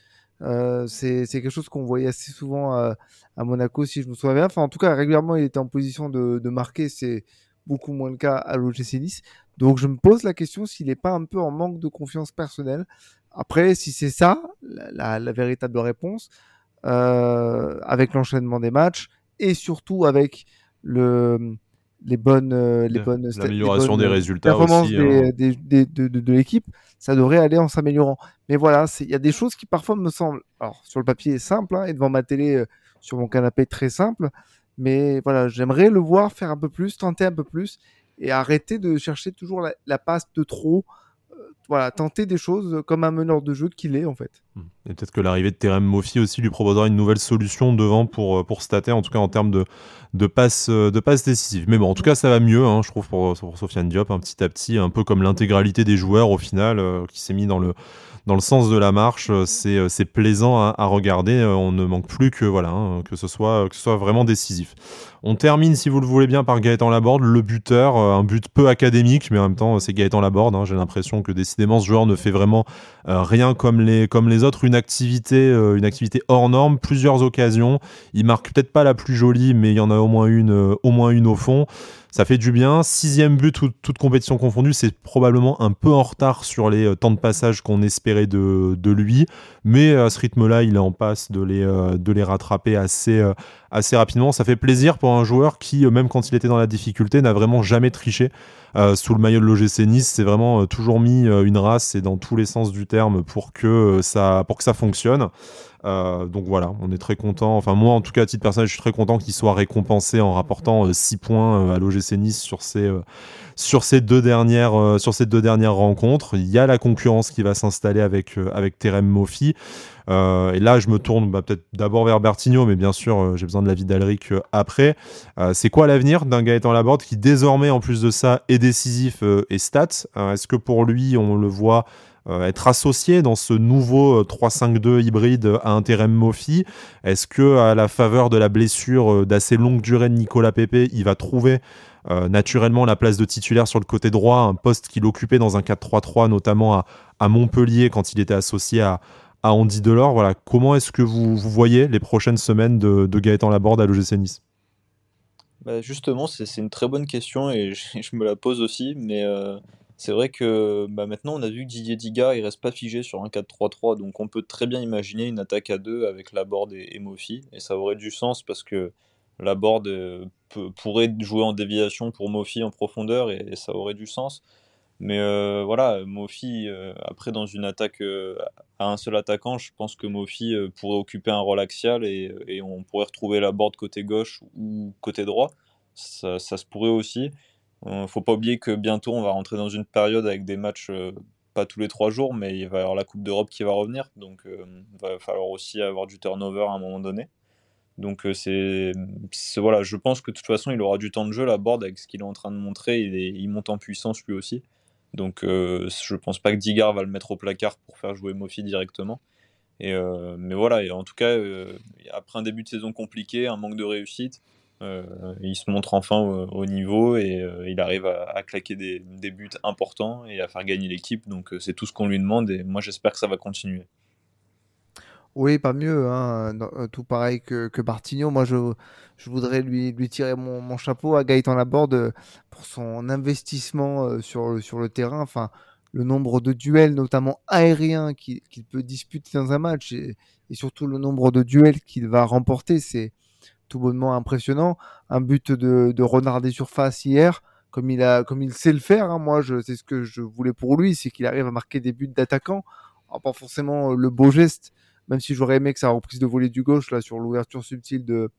Euh, c'est quelque chose qu'on voyait assez souvent à, Monaco, si je me souviens bien. Enfin, en tout cas, régulièrement, il était en position de, de marquer. C'est beaucoup moins le cas à l'OGC Nice. Donc je me pose la question s'il n'est pas un peu en manque de confiance personnelle. Après, si c'est ça, la, véritable réponse, euh, avec l'enchaînement des matchs et surtout avec le, les bonnes, euh, les bonnes, l'amélioration des résultats aussi, hein. de, l'équipe, ça devrait aller en s'améliorant. Mais voilà, il y a des choses qui parfois me semblent, alors sur le papier simple hein, et devant ma télé, euh, sur mon canapé très simple, mais voilà, j'aimerais le voir faire un peu plus, tenter un peu plus et arrêter de chercher toujours la, passe de trop. Euh, voilà, tenter des choses comme un meneur de jeu qu'il est en fait. Et peut-être que l'arrivée de Terem Moffi aussi lui proposera une nouvelle solution devant pour, pour stater, en tout cas en termes de, de passes de passe décisives. Mais bon, en tout cas, ça va mieux, hein, je trouve, pour, Sofiane Diop, un hein, petit à petit, un peu comme l'intégralité des joueurs au final, qui s'est mis dans le, dans le sens de la marche. Euh, euh, c'est plaisant à, regarder. Euh, on ne manque plus que voilà hein, que ce soit que soit vraiment décisif. On termine, si vous le voulez bien, par Gaëtan Laborde, le buteur, un but peu académique, mais en même temps, c'est Gaëtan Laborde. Hein. J'ai l'impression que décidément, ce joueur ne fait vraiment rien comme les, autres. Une activité, hors norme, plusieurs occasions. Il marque peut-être pas la plus jolie, mais il y en a au moins une au fond. Ça fait du bien. Sixième but, toute compétition confondue, c'est probablement un peu en retard sur les euh, temps de passage qu'on espérait de, lui. Mais à ce rythme-là, il est en passe de les, euh, de les rattraper assez, euh, assez rapidement. Ça fait plaisir pour un joueur qui, même quand il était dans la difficulté, n'a vraiment jamais triché. sous le maillot de l'OGC Nice, c'est vraiment toujours mis une race et dans tous les sens du terme pour que ça, pour que ça fonctionne. Euh, donc voilà, on est très content. Enfin, moi, en tout cas, à titre personnel, je suis très content qu'il soit récompensé en rapportant 6 euh, points euh, à l'OGC Nice sur ces, sur, ces deux dernières, sur ces deux dernières rencontres. Il y a la concurrence qui va s'installer avec, avec Terem Mofi. et là, je me tourne bah, peut-être d'abord vers Bertigno, mais bien sûr, j'ai besoin de l'avis d'Alric après. c'est quoi l'avenir d'un Gaëtan Laborde qui, désormais, en plus de ça, est décisif et stats? Est-ce que pour lui, on le voit euh, être associé dans ce nouveau 3-5-2 euh, hybride à intérim Mofi Est-ce que à la faveur de la blessure euh, d'assez longue durée de Nicolas Pepe, il va trouver naturellement la place de titulaire sur le côté droit, un poste qu'il occupait dans un 4-3-3, notamment à, Montpellier quand il était associé à, Andy Delors. Voilà, comment est-ce que vous, voyez les prochaines semaines de, Gaëtan Laborde à l'OGC Nice? Bah Justement, c'est une très bonne question et je, me la pose aussi, mais c'est vrai que bah, maintenant, on a vu que Didier Digard, il reste pas figé sur un 4-3-3, donc on peut très bien imaginer une attaque à deux avec Laborde et, et et ça aurait du sens parce que Laborde euh, pourrait jouer en déviation pour Mofi en profondeur, et, ça aurait du sens. Mais euh, voilà, Mofi, euh, après dans une attaque à un seul attaquant, je pense que Mofi pourrait occuper un rôle axial et, on pourrait retrouver Laborde côté gauche ou côté droit. Ça, se pourrait aussi. Euh, faut pas oublier que bientôt on va rentrer dans une période avec des matchs pas tous les trois jours, mais il va y avoir la Coupe d'Europe qui va revenir, donc il va falloir aussi avoir du turnover à un moment donné. Donc c'est voilà, je pense que de toute façon il aura du temps de jeu la board avec ce qu'il est en train de montrer, il, monte en puissance lui aussi. Donc je pense pas que Digard va le mettre au placard pour faire jouer Mofi directement. Et, mais voilà, et en tout cas, après un début de saison compliqué, un manque de réussite, euh, il se montre enfin au, niveau et euh, il arrive à, claquer des, buts importants et à faire gagner l'équipe. Donc euh, c'est tout ce qu'on lui demande et moi j'espère que ça va continuer. Oui, pas mieux. Hein. Tout pareil que, que Moi, je, je voudrais lui, lui tirer mon, chapeau à Gaëtan Laborde pour son investissement sur, sur le terrain. Enfin, le nombre de duels, notamment aériens, qu'il peut disputer dans un match et, et surtout le nombre de duels qu'il va remporter, c'est tout bonnement impressionnant. Un but de, de Renard des surfaces hier, comme il, a, comme il sait le faire. Hein. Moi, c'est ce que je voulais pour lui, c'est qu'il arrive à marquer des buts d'attaquant. Pas forcément le beau geste, même si j'aurais aimé que sa reprise de volée du gauche, là, sur l'ouverture subtile de,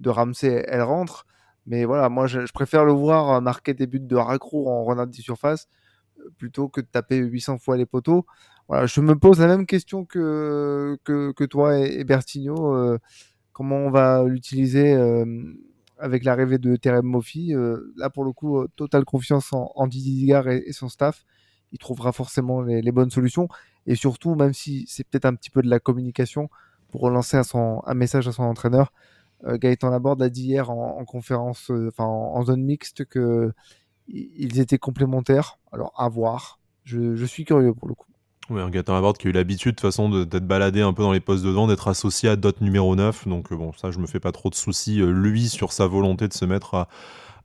de Ramsey, elle rentre. Mais voilà, moi, je, préfère le voir marquer des buts de raccro en Renard des surfaces euh, plutôt que de taper 800 fois les poteaux. Voilà, je me pose la même question que, que, toi et, Bertigno. Euh, comment on va l'utiliser euh, avec l'arrivée de Terem. Euh, là, pour le coup, totale confiance en, en Didier et, son staff. Il trouvera forcément les, bonnes solutions. Et surtout, même si c'est peut-être un petit peu de la communication, pour relancer un, message à son entraîneur, Gaëtan Laborde a dit hier en, conférence, enfin en, zone mixte, que ils étaient complémentaires. Alors, à voir. je suis curieux pour le coup. Oui, Gaëtan Laborde qui a eu l'habitude de façon d'être baladé un peu dans les postes de devant, d'être associé à Dot numéro 9. Donc euh, bon, ça je me fais pas trop de soucis, euh, lui, sur sa volonté de se mettre à,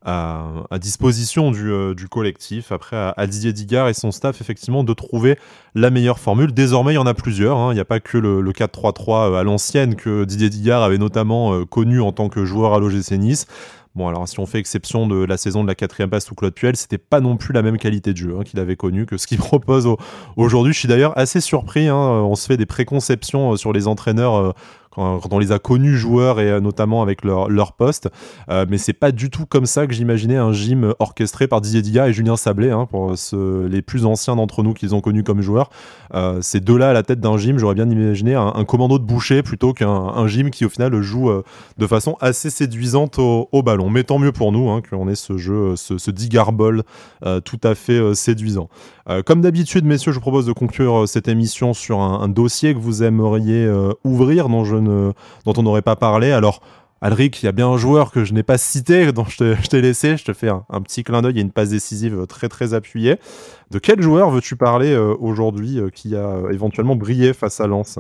à, disposition du, euh, collectif. Après, à, Didier Digard et son staff, effectivement, de trouver la meilleure formule. Désormais, il y en a plusieurs. Hein. Il n'y a pas que le, le 4-3-3 à l'ancienne que Didier Digard avait notamment connu en tant que joueur à l'OGC Nice. Bon, alors si on fait exception de la saison de la quatrième passe sous Claude Puel, c'était pas non plus la même qualité de jeu hein, qu'il avait connu que ce qu'il propose aujourd'hui. Je suis d'ailleurs assez surpris. Hein, on se fait des préconceptions euh, sur les entraîneurs euh, quand, on les a connus joueurs et notamment avec leur, leur poste. mais c'est pas du tout comme ça que j'imaginais un gym orchestré par Didier Dia et Julien Sablé, hein, pour les plus anciens d'entre nous qu'ils ont connus comme joueurs. ces deux-là à la tête d'un gym, j'aurais bien imaginé un, commando de boucher plutôt qu'un gym qui au final joue de façon assez séduisante au, ballon. Mais tant mieux pour nous hein, qu'on ait ce jeu, ce, ce Digarball tout à fait séduisant. Euh, comme d'habitude, messieurs, je vous propose de conclure euh, cette émission sur un, dossier que vous aimeriez euh, ouvrir, dont, je euh, dont on n'aurait pas parlé. Alors, Alric, il y a bien un joueur que je n'ai pas cité, dont je t'ai laissé. Je te fais un, petit clin d'œil et une passe décisive euh, très très appuyée. De quel joueur veux-tu parler euh, aujourd'hui qui a éventuellement brillé face à Lens?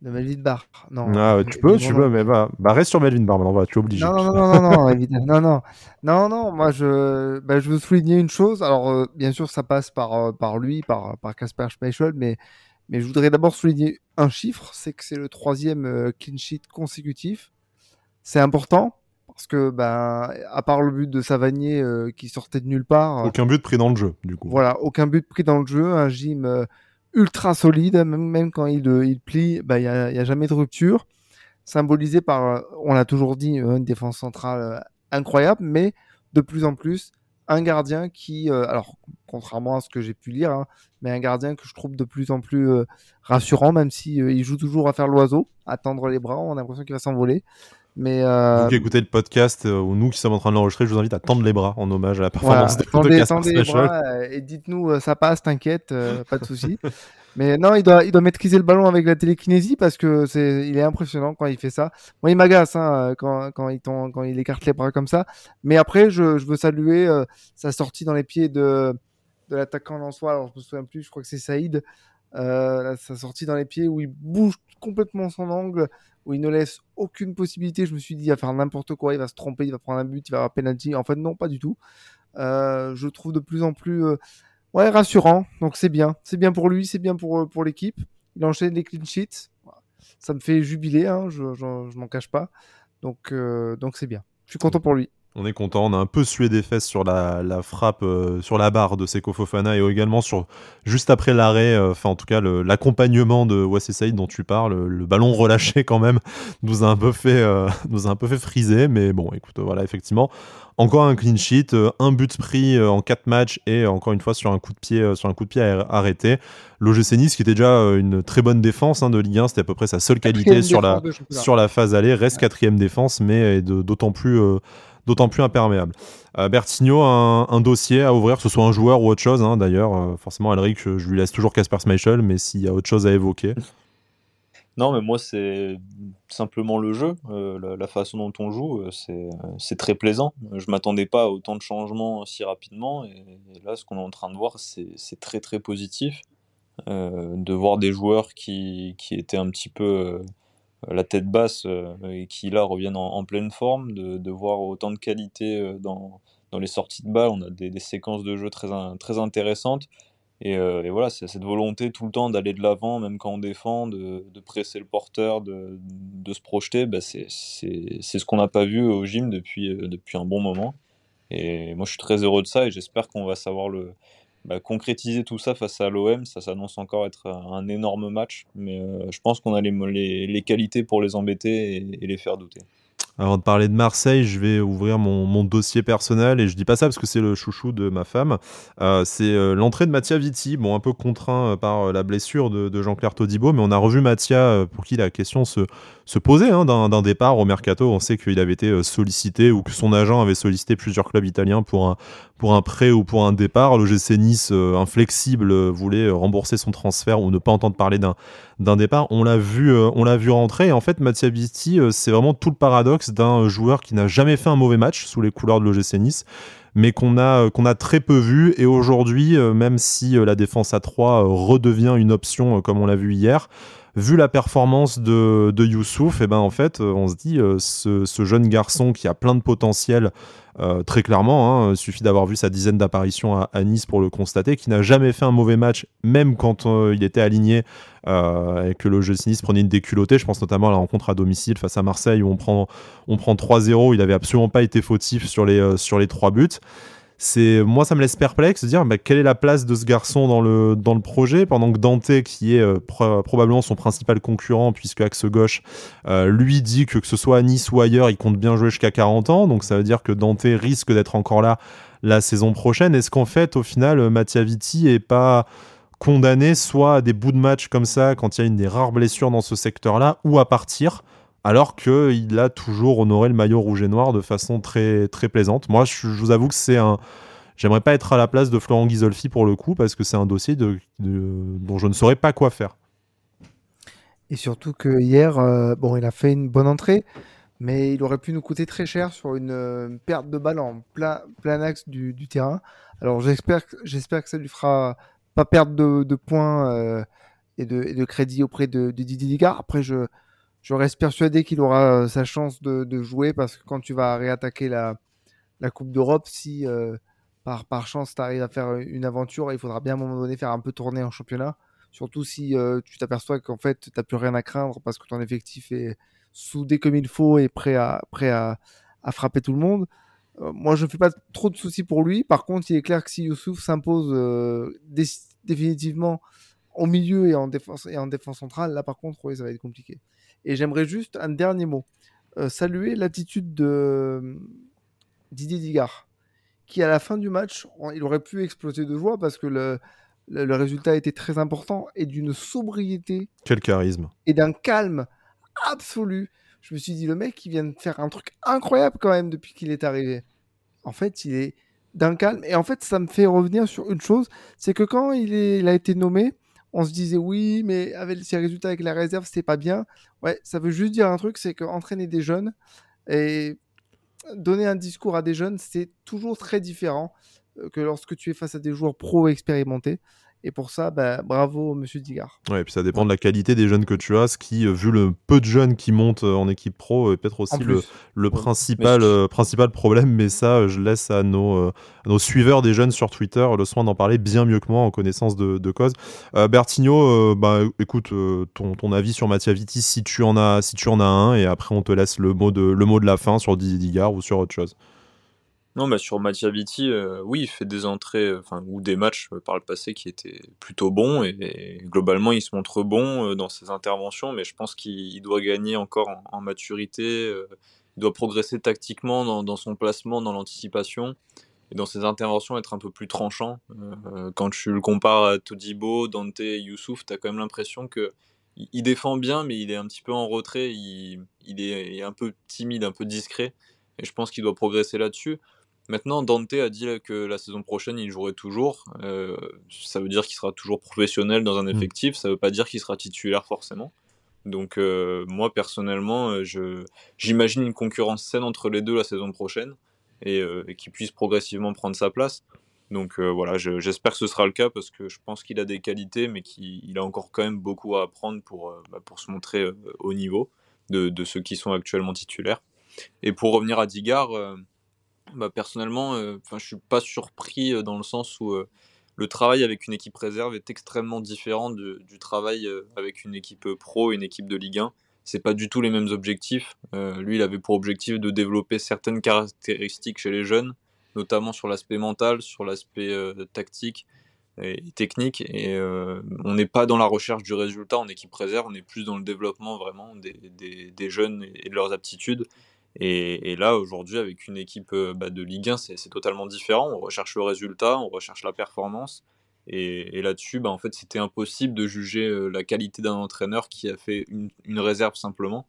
De Melvin Barr. Non. Ah, tu peux, tu peux, mais bah, reste sur Melvin Barr. Maintenant, bah, tu es obligé. Non, non, non, non, non. Non, non. Moi, je, bah, je veux souligner une chose. Alors, bien sûr, ça passe par, par lui, par Casper par mais mais je voudrais d'abord souligner un chiffre, c'est que c'est le troisième euh, clean sheet consécutif. C'est important, parce que, ben, à part le but de Savanier qui sortait de nulle part. Aucun but pris dans le jeu, du coup. Voilà, aucun but pris dans le jeu, un gym ultra solide, même, même quand il, euh, il plie, bah, il n'y a, a, jamais de rupture. Symbolisé par, euh, on l'a toujours dit, euh, une défense centrale incroyable, mais de plus en plus, un gardien qui, alors contrairement à ce que j'ai pu lire, hein, mais un gardien que je trouve de plus en plus rassurant, même si il joue toujours à faire l'oiseau, à tendre les bras, on a l'impression qu'il va s'envoler. Mais euh... Vous qui écoutez le podcast euh, ou nous qui sommes en train de l'enregistrer, je vous invite à tendre les bras en hommage à la performance de, tendez, tendez les bras euh, et dites-nous euh, ça passe, t'inquiète, pas de souci. Mais non, il doit, il doit maîtriser le ballon avec la télékinésie parce que c'est, il est impressionnant quand il fait ça. Moi, il m'agace hein, quand, quand, il quand il écarte les bras comme ça. Mais après, je, je veux saluer sa sortie dans les pieds de, de l'attaquant en soi. Alors, je me souviens plus, je crois que c'est Saïd. Euh, sa sortie dans les pieds où il bouge complètement son angle, où il ne laisse aucune possibilité. Je me suis dit, il va faire n'importe quoi, il va se tromper, il va prendre un but, il va avoir penalty. En fait, non, pas du tout. Euh, je trouve de plus en plus euh, ouais, rassurant. Donc c'est bien. C'est bien pour lui, c'est bien pour, pour l'équipe. Il enchaîne les clean sheets. Ça me fait jubiler, hein, je, je, m'en cache pas. Donc donc c'est bien. Je suis content pour lui. On est content, on a un peu sué des fesses sur la, frappe, euh, sur la barre de Seko Fofana et également sur juste après l'arrêt, euh, enfin en tout cas l'accompagnement de Wassé Saïd dont tu parles, le, ballon relâché quand même nous a un peu fait, euh, nous a un peu fait friser, mais bon, écoute, voilà, effectivement, encore un clean sheet, un but pris en 4 matchs et encore une fois sur un coup de pied, sur un coup de pied arrêté. L'OGC Nice qui était déjà une très bonne défense hein, de Ligue 1, c'était à peu près sa seule qualité sur la, sur la phase allée, reste quatrième défense, mais d'autant plus d'autant plus imperméable. Euh, Bertigno, un, dossier à ouvrir, que ce soit un joueur ou autre chose, hein, d'ailleurs. Euh, forcément, Alric, je, lui laisse toujours Casper Schmeichel, mais s'il y a autre chose à évoquer. Non, mais moi, c'est simplement le jeu, euh, la, façon dont on joue, c'est très plaisant. Je m'attendais pas à autant de changements si rapidement, et, là, ce qu'on est en train de voir, c'est très très positif. de voir des joueurs qui, étaient un petit peu euh, la tête basse euh, et qui là reviennent en, pleine forme, de, voir autant de qualité euh, dans, dans les sorties de balles. On a des, séquences de jeu très, très intéressantes. Et, voilà, c'est cette volonté tout le temps d'aller de l'avant, même quand on défend, de, presser le porteur, de, se projeter. Bah c'est ce qu'on n'a pas vu au gym depuis, depuis un bon moment. Et moi, je suis très heureux de ça et j'espère qu'on va savoir le, bah, concrétiser tout ça face à l'OM, ça s'annonce encore être un énorme match, mais euh, je pense qu'on a les, les, qualités pour les embêter et les faire douter. Avant de parler de Marseille, je vais ouvrir mon, dossier personnel et je dis pas ça parce que c'est le chouchou de ma femme. Euh, c'est euh, l'entrée de Mathia Vitti, bon un peu contraint par la blessure de, Jean-Claire Todibo, mais on a revu Mathia pour qui la question se, se posait hein, d'un départ au mercato. On sait qu'il avait été sollicité ou que son agent avait sollicité plusieurs clubs italiens pour un, pour un prêt ou pour un départ. Le GC Nice, inflexible, voulait rembourser son transfert ou ne pas entendre parler d'un départ. On l'a vu, euh, on l'a vu rentrer. Et en fait, Mattia Bitti, euh, c'est vraiment tout le paradoxe d'un joueur qui n'a jamais fait un mauvais match sous les couleurs de l'OGC Nice, mais qu'on a, euh, qu'on a très peu vu. Et aujourd'hui, même si la défense à 3 redevient une option, comme on l'a vu hier, vu la performance de, de Youssouf, et eh ben en fait, on se dit, ce, ce, jeune garçon qui a plein de potentiel, euh, très clairement, hein, suffit d'avoir vu sa dizaine d'apparitions à, Nice pour le constater, qui n'a jamais fait un mauvais match, même quand euh, il était aligné euh, et que le jeu Nice prenait une déculottée. Je pense notamment à la rencontre à domicile face à Marseille où on prend, on prend 3-0. Il n'avait absolument pas été fautif sur les, sur les trois buts. C'est moi ça me laisse perplexe de dire bah, quelle est la place de ce garçon dans le, dans le projet pendant que Dante qui est probablement son principal concurrent puisque axe gauche lui dit que que ce soit à Nice ou ailleurs il compte bien jouer jusqu'à 40 ans. Donc ça veut dire que Dante risque d'être encore là la saison prochaine. Est-ce qu'en fait au final Mattia Vitti est pas condamné soit à des bouts de match comme ça quand il y a une des rares blessures dans ce secteur-là, ou à partir, alors qu'il a toujours honoré le maillot rouge et noir de façon très, très plaisante. Moi, je, vous avoue que c'est un... J'aimerais pas être à la place de Florent Ghisolfi pour le coup, parce que c'est un dossier de, dont je ne saurais pas quoi faire. Et surtout que hier, euh, bon, il a fait une bonne entrée, mais il aurait pu nous coûter très cher sur une euh, perte de balle en plein, plein axe du, terrain. Alors j'espère, j'espère que ça lui fera pas perdre de, points euh, et, de, et, de, crédit auprès de, Didier Digard. Après, je, je reste persuadé qu'il aura euh, sa chance de, jouer parce que quand tu vas réattaquer la, Coupe d'Europe, si euh, par, chance tu arrives à faire une aventure, il faudra bien à un moment donné faire un peu tourner en championnat. Surtout si tu t'aperçois qu'en fait, tu n'as plus rien à craindre parce que ton effectif est soudé comme il faut et prêt à, frapper tout le monde. Euh, moi, je ne fais pas trop de soucis pour lui. Par contre, il est clair que si Youssouf s'impose euh, définitivement au milieu et en défense et en défense centrale, là par contre, ça va être compliqué. Et j'aimerais juste un dernier mot. Euh, saluer l'attitude de Didier Digard, qui à la fin du match, il aurait pu exploser de joie parce que le, le, résultat était très important et d'une sobriété. Quel charisme. Et d'un calme absolu je me suis dit, le mec, il vient de faire un truc incroyable quand même depuis qu'il est arrivé. En fait, il est d'un calme. Et en fait, ça me fait revenir sur une chose, c'est que quand il, est, il a été nommé, on se disait oui, mais avec ses résultats avec la réserve, c'était pas bien. Ouais, ça veut juste dire un truc, c'est qu'entraîner des jeunes et donner un discours à des jeunes, c'est toujours très différent euh, que lorsque tu es face à des joueurs pro expérimentés. Et pour ça, bah, bravo, monsieur Digard. Ouais, et puis ça dépend de la qualité des jeunes que tu as, ce qui, euh, vu le peu de jeunes qui montent euh, en équipe pro, est peut-être aussi le, le principal, euh, principal problème. Mais ça, je laisse à nos, nos suiveurs des jeunes sur Twitter le soin d'en parler bien mieux que moi en connaissance de, de cause. Bertigno, bah, écoute, ton, ton, avis sur Mattia Vitti, si tu, en as, si tu en as un, et après on te laisse le mot de, le mot de la fin sur Didier Digard ou sur autre chose. Non, bah sur Mattia Vitti, euh, oui, il fait des entrées, euh, enfin, ou des matchs euh, par le passé qui étaient plutôt bons et, globalement il se montre bon dans ses interventions, mais je pense qu'il doit gagner encore en, maturité, il doit progresser tactiquement dans, son placement, dans l'anticipation et dans ses interventions être un peu plus tranchant. quand tu le compares à Todibo, Dante, Youssouf, tu as quand même l'impression que il, défend bien, mais il est un petit peu en retrait, il est un peu timide, un peu discret, et je pense qu'il doit progresser là-dessus. Maintenant, Dante a dit que la saison prochaine, il jouerait toujours. Euh, ça veut dire qu'il sera toujours professionnel dans un mm. effectif. Ça ne veut pas dire qu'il sera titulaire forcément. Donc, euh, moi, personnellement, euh, je, j'imagine une concurrence saine entre les deux la saison prochaine et, qu'il puisse progressivement prendre sa place. Donc, voilà, j'espère que ce sera le cas parce que je pense qu'il a des qualités, mais qu'il a encore quand même beaucoup à apprendre pour, bah, pour se montrer au niveau de, de, ceux qui sont actuellement titulaires. Et pour revenir à Digard, bah, personnellement, euh, enfin, je suis pas surpris euh, dans le sens où euh, le travail avec une équipe réserve est extrêmement différent du travail avec une équipe pro une équipe de Ligue 1. C'est pas du tout les mêmes objectifs. lui, il avait pour objectif de développer certaines caractéristiques chez les jeunes, notamment sur l'aspect mental, sur l'aspect tactique et technique. Et on n'est pas dans la recherche du résultat en équipe réserve, on est plus dans le développement vraiment des, des, des jeunes et de leurs aptitudes. Et, là, aujourd'hui, avec une équipe euh, bah, de Ligue 1, c'est totalement différent. On recherche le résultat, on recherche la performance. Et, là-dessus, bah, en fait, c'était impossible de juger euh, la qualité d'un entraîneur qui a fait une, réserve simplement.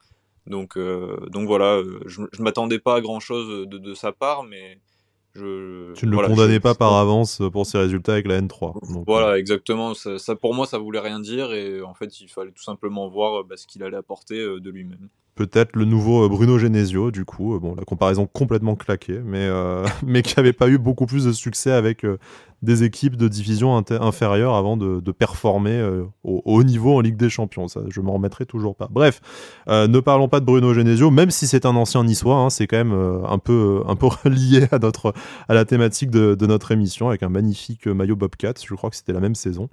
Donc, euh, donc voilà, je ne m'attendais pas à grand-chose de, sa part, mais je, tu ne le condamnais pas par avance pour ses résultats avec la N3. voilà, exactement. Ça, pour moi, ça voulait rien dire. Et en fait, il fallait tout simplement voir bah, ce qu'il allait apporter de lui-même peut-être le nouveau euh, Bruno Genesio, du coup. Euh, bon, la comparaison complètement claquée, mais, euh, mais qui n'avait pas eu beaucoup plus de succès avec des équipes de division inférieure avant de, performer euh, au, haut niveau en Ligue des Champions. Ça, je m'en remettrai toujours pas. Bref, euh, ne parlons pas de Bruno Genesio, même si c'est un ancien niçois, hein, c'est quand même euh, un peu, un peu lié à, notre, à la thématique de, notre émission avec un magnifique maillot Bobcat. Je crois que c'était la même saison.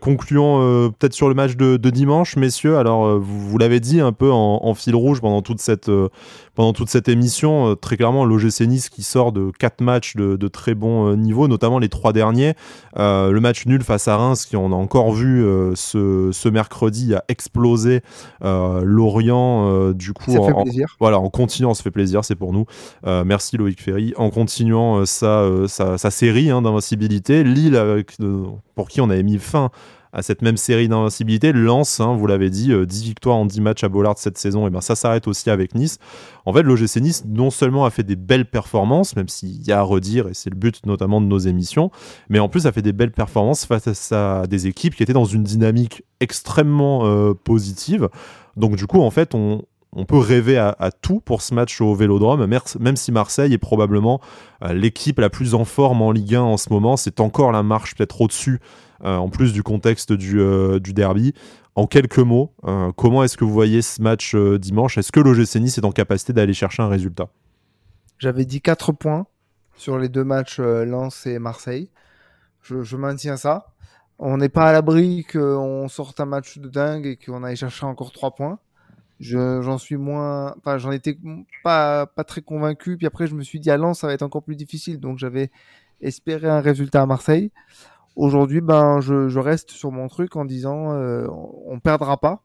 concluons peut-être sur le match de, dimanche, messieurs. Alors, vous, l'avez dit un peu en, fil rouge pendant toute cette, pendant toute cette émission. très clairement, l'OGC Nice qui sort de quatre matchs de, de très bon niveau, notamment les trois dernier. Euh, le match nul face à Reims, qui on a encore vu euh, ce, mercredi, a explosé euh, Lorient. du coup, en, voilà, en continuant, ça fait plaisir, c'est pour nous. merci Loïc Ferry. En continuant sa, sa, série hein, d'invincibilité, Lille, pour qui on avait mis fin à cette même série d'invincibilité. Lance, hein, vous l'avez dit, 10 euh, victoires en 10 matchs à Bollard cette saison, et ben ça s'arrête aussi avec Nice. En fait, l'OGC Nice non seulement a fait des belles performances, même s'il y a à redire, et c'est le but notamment de nos émissions, mais en plus a fait des belles performances face à des équipes qui étaient dans une dynamique extrêmement euh, positive. Donc du coup, en fait, on, peut rêver à, tout pour ce match au Vélodrome, même si Marseille est probablement euh, l'équipe la plus en forme en Ligue 1 en ce moment. C'est encore la marche peut-être au-dessus en plus du contexte du, euh, derby. En quelques mots, euh, comment est-ce que vous voyez ce match dimanche? Est-ce que l'OGC Nice est en capacité d'aller chercher un résultat? J'avais dit 4 points sur les deux matchs Lens et Marseille. Je, maintiens ça. On n'est pas à l'abri qu'on sorte un match de dingue et qu'on aille chercher encore 3 points. J'en suis moins. Enfin, j'en étais pas, pas très convaincu. Puis après, je me suis dit à Lens, ça va être encore plus difficile. Donc, j'avais espéré un résultat à Marseille. Aujourd'hui, ben, je, reste sur mon truc en disant euh, on perdra pas.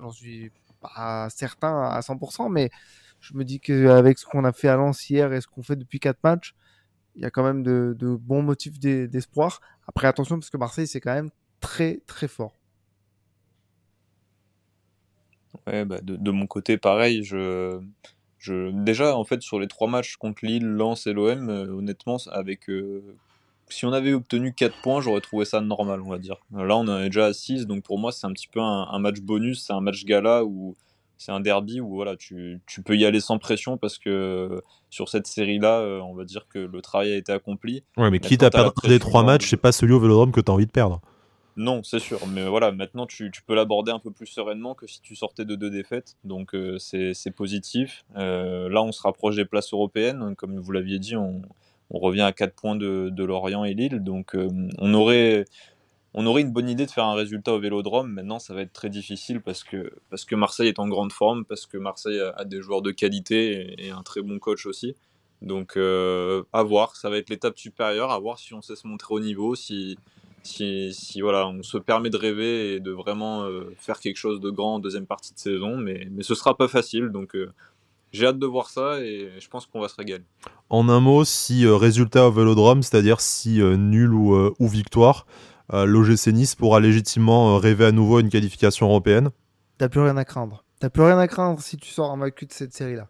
J'en suis pas certain à 100%, mais je me dis qu'avec ce qu'on a fait à Lens hier et ce qu'on fait depuis quatre matchs, il y a quand même de, bons motifs d'espoir. Après, attention, parce que Marseille, c'est quand même très, très fort. Ouais, bah de, mon côté, pareil. Je, je, déjà, en fait, sur les trois matchs contre Lille, Lens et l'OM, euh, honnêtement, avec euh, si on avait obtenu 4 points, j'aurais trouvé ça normal, on va dire. Là, on est déjà à 6, donc pour moi, c'est un petit peu un, match bonus, c'est un match gala où c'est un derby où voilà, tu, peux y aller sans pression parce que sur cette série-là, euh, on va dire que le travail a été accompli. Ouais, mais quitte à perdre les 3 matchs, c'est pas celui au vélodrome que tu as envie de perdre. Non, c'est sûr, mais voilà, maintenant tu, peux l'aborder un peu plus sereinement que si tu sortais de deux défaites, donc euh, c'est positif. Euh, là, on se rapproche des places européennes, comme vous l'aviez dit, on, on revient à 4 points de, Lorient et Lille. Donc euh, on, aurait, on aurait une bonne idée de faire un résultat au Vélodrome. Maintenant, ça va être très difficile parce que, parce que Marseille est en grande forme, parce que Marseille a, des joueurs de qualité et, un très bon coach aussi. Donc euh, à voir, ça va être l'étape supérieure, à voir si on sait se montrer au niveau, si, si, si voilà, on se permet de rêver et de vraiment euh, faire quelque chose de grand en deuxième partie de saison, mais, mais ce sera pas facile. Donc j'ai hâte de voir ça et je pense qu'on va se régaler. En un mot, si euh, résultat au Vélodrome, c'est-à-dire si euh, nul ou, euh, ou victoire, l'OGC Nice pourra légitimement rêver à nouveau à une qualification européenne T'as plus rien à craindre. T'as plus rien à craindre si tu sors vaincu de cette série-là.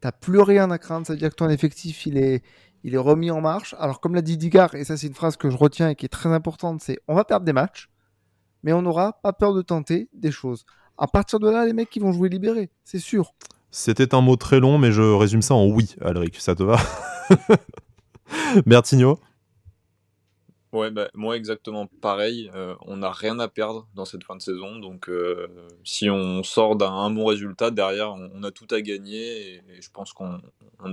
T'as plus rien à craindre, ça veut dire que ton effectif il est, il est remis en marche. Alors comme l'a dit Digard, et ça c'est une phrase que je retiens et qui est très importante, c'est on va perdre des matchs, mais on n'aura pas peur de tenter des choses. À partir de là, les mecs qui vont jouer libérés, c'est sûr. C'était un mot très long, mais je résume ça en oui, Alric. Ça te va Bertigno Ouais, bah, moi exactement pareil. Euh, on n'a rien à perdre dans cette fin de saison. Donc, euh, si on sort d'un bon résultat, derrière, on, a tout à gagner. et je pense qu'on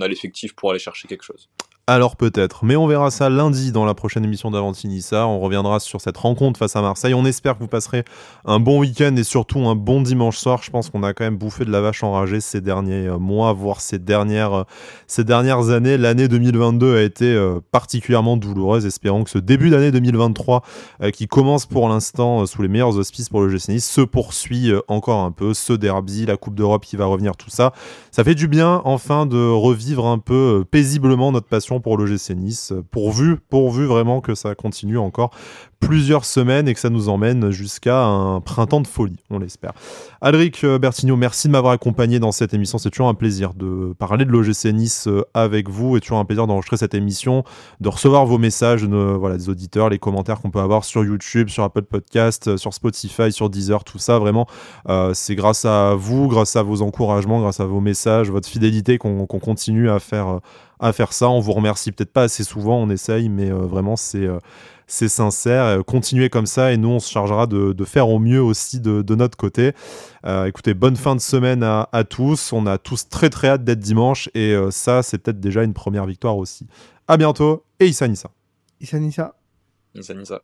a l'effectif pour aller chercher quelque chose. Alors peut-être, mais on verra ça lundi dans la prochaine émission d'Avantinissa. On reviendra sur cette rencontre face à Marseille. On espère que vous passerez un bon week-end et surtout un bon dimanche soir. Je pense qu'on a quand même bouffé de la vache enragée ces derniers euh, mois, voire ces dernières, euh, ces dernières années. L'année 2022 a été euh, particulièrement douloureuse. Espérons que ce début d'année 2023, qui commence pour l'instant sous les meilleurs auspices pour le GC se poursuit encore un peu. Ce derby, la Coupe d'Europe qui va revenir, tout ça. Ça fait du bien enfin de revivre un peu paisiblement notre passion pour l'OGC Nice, pourvu, pourvu vraiment que ça continue encore plusieurs semaines et que ça nous emmène jusqu'à un printemps de folie, on l'espère. Alric euh, Bertigno, merci de m'avoir accompagné dans cette émission. C'est toujours un plaisir de parler de l'OGC Nice euh, avec vous et toujours un plaisir d'enregistrer cette émission, de recevoir vos messages voilà, des auditeurs, les commentaires qu'on peut avoir sur YouTube, sur Apple Podcast, euh, sur Spotify, sur Deezer, tout ça. Vraiment, c'est grâce à vous, grâce à vos encouragements, grâce à vos messages, votre fidélité qu'on continue à faire à faire ça. On vous remercie peut-être pas assez souvent, on essaye, mais vraiment c'est c'est sincère. Continuez comme ça et nous, on se chargera de, faire au mieux aussi de, notre côté. écoutez, bonne fin de semaine à, tous. On a tous très très hâte d'être dimanche et ça, c'est peut-être déjà une première victoire aussi. À bientôt et Issa Nissa. Issa Nissa. Issa Nissa.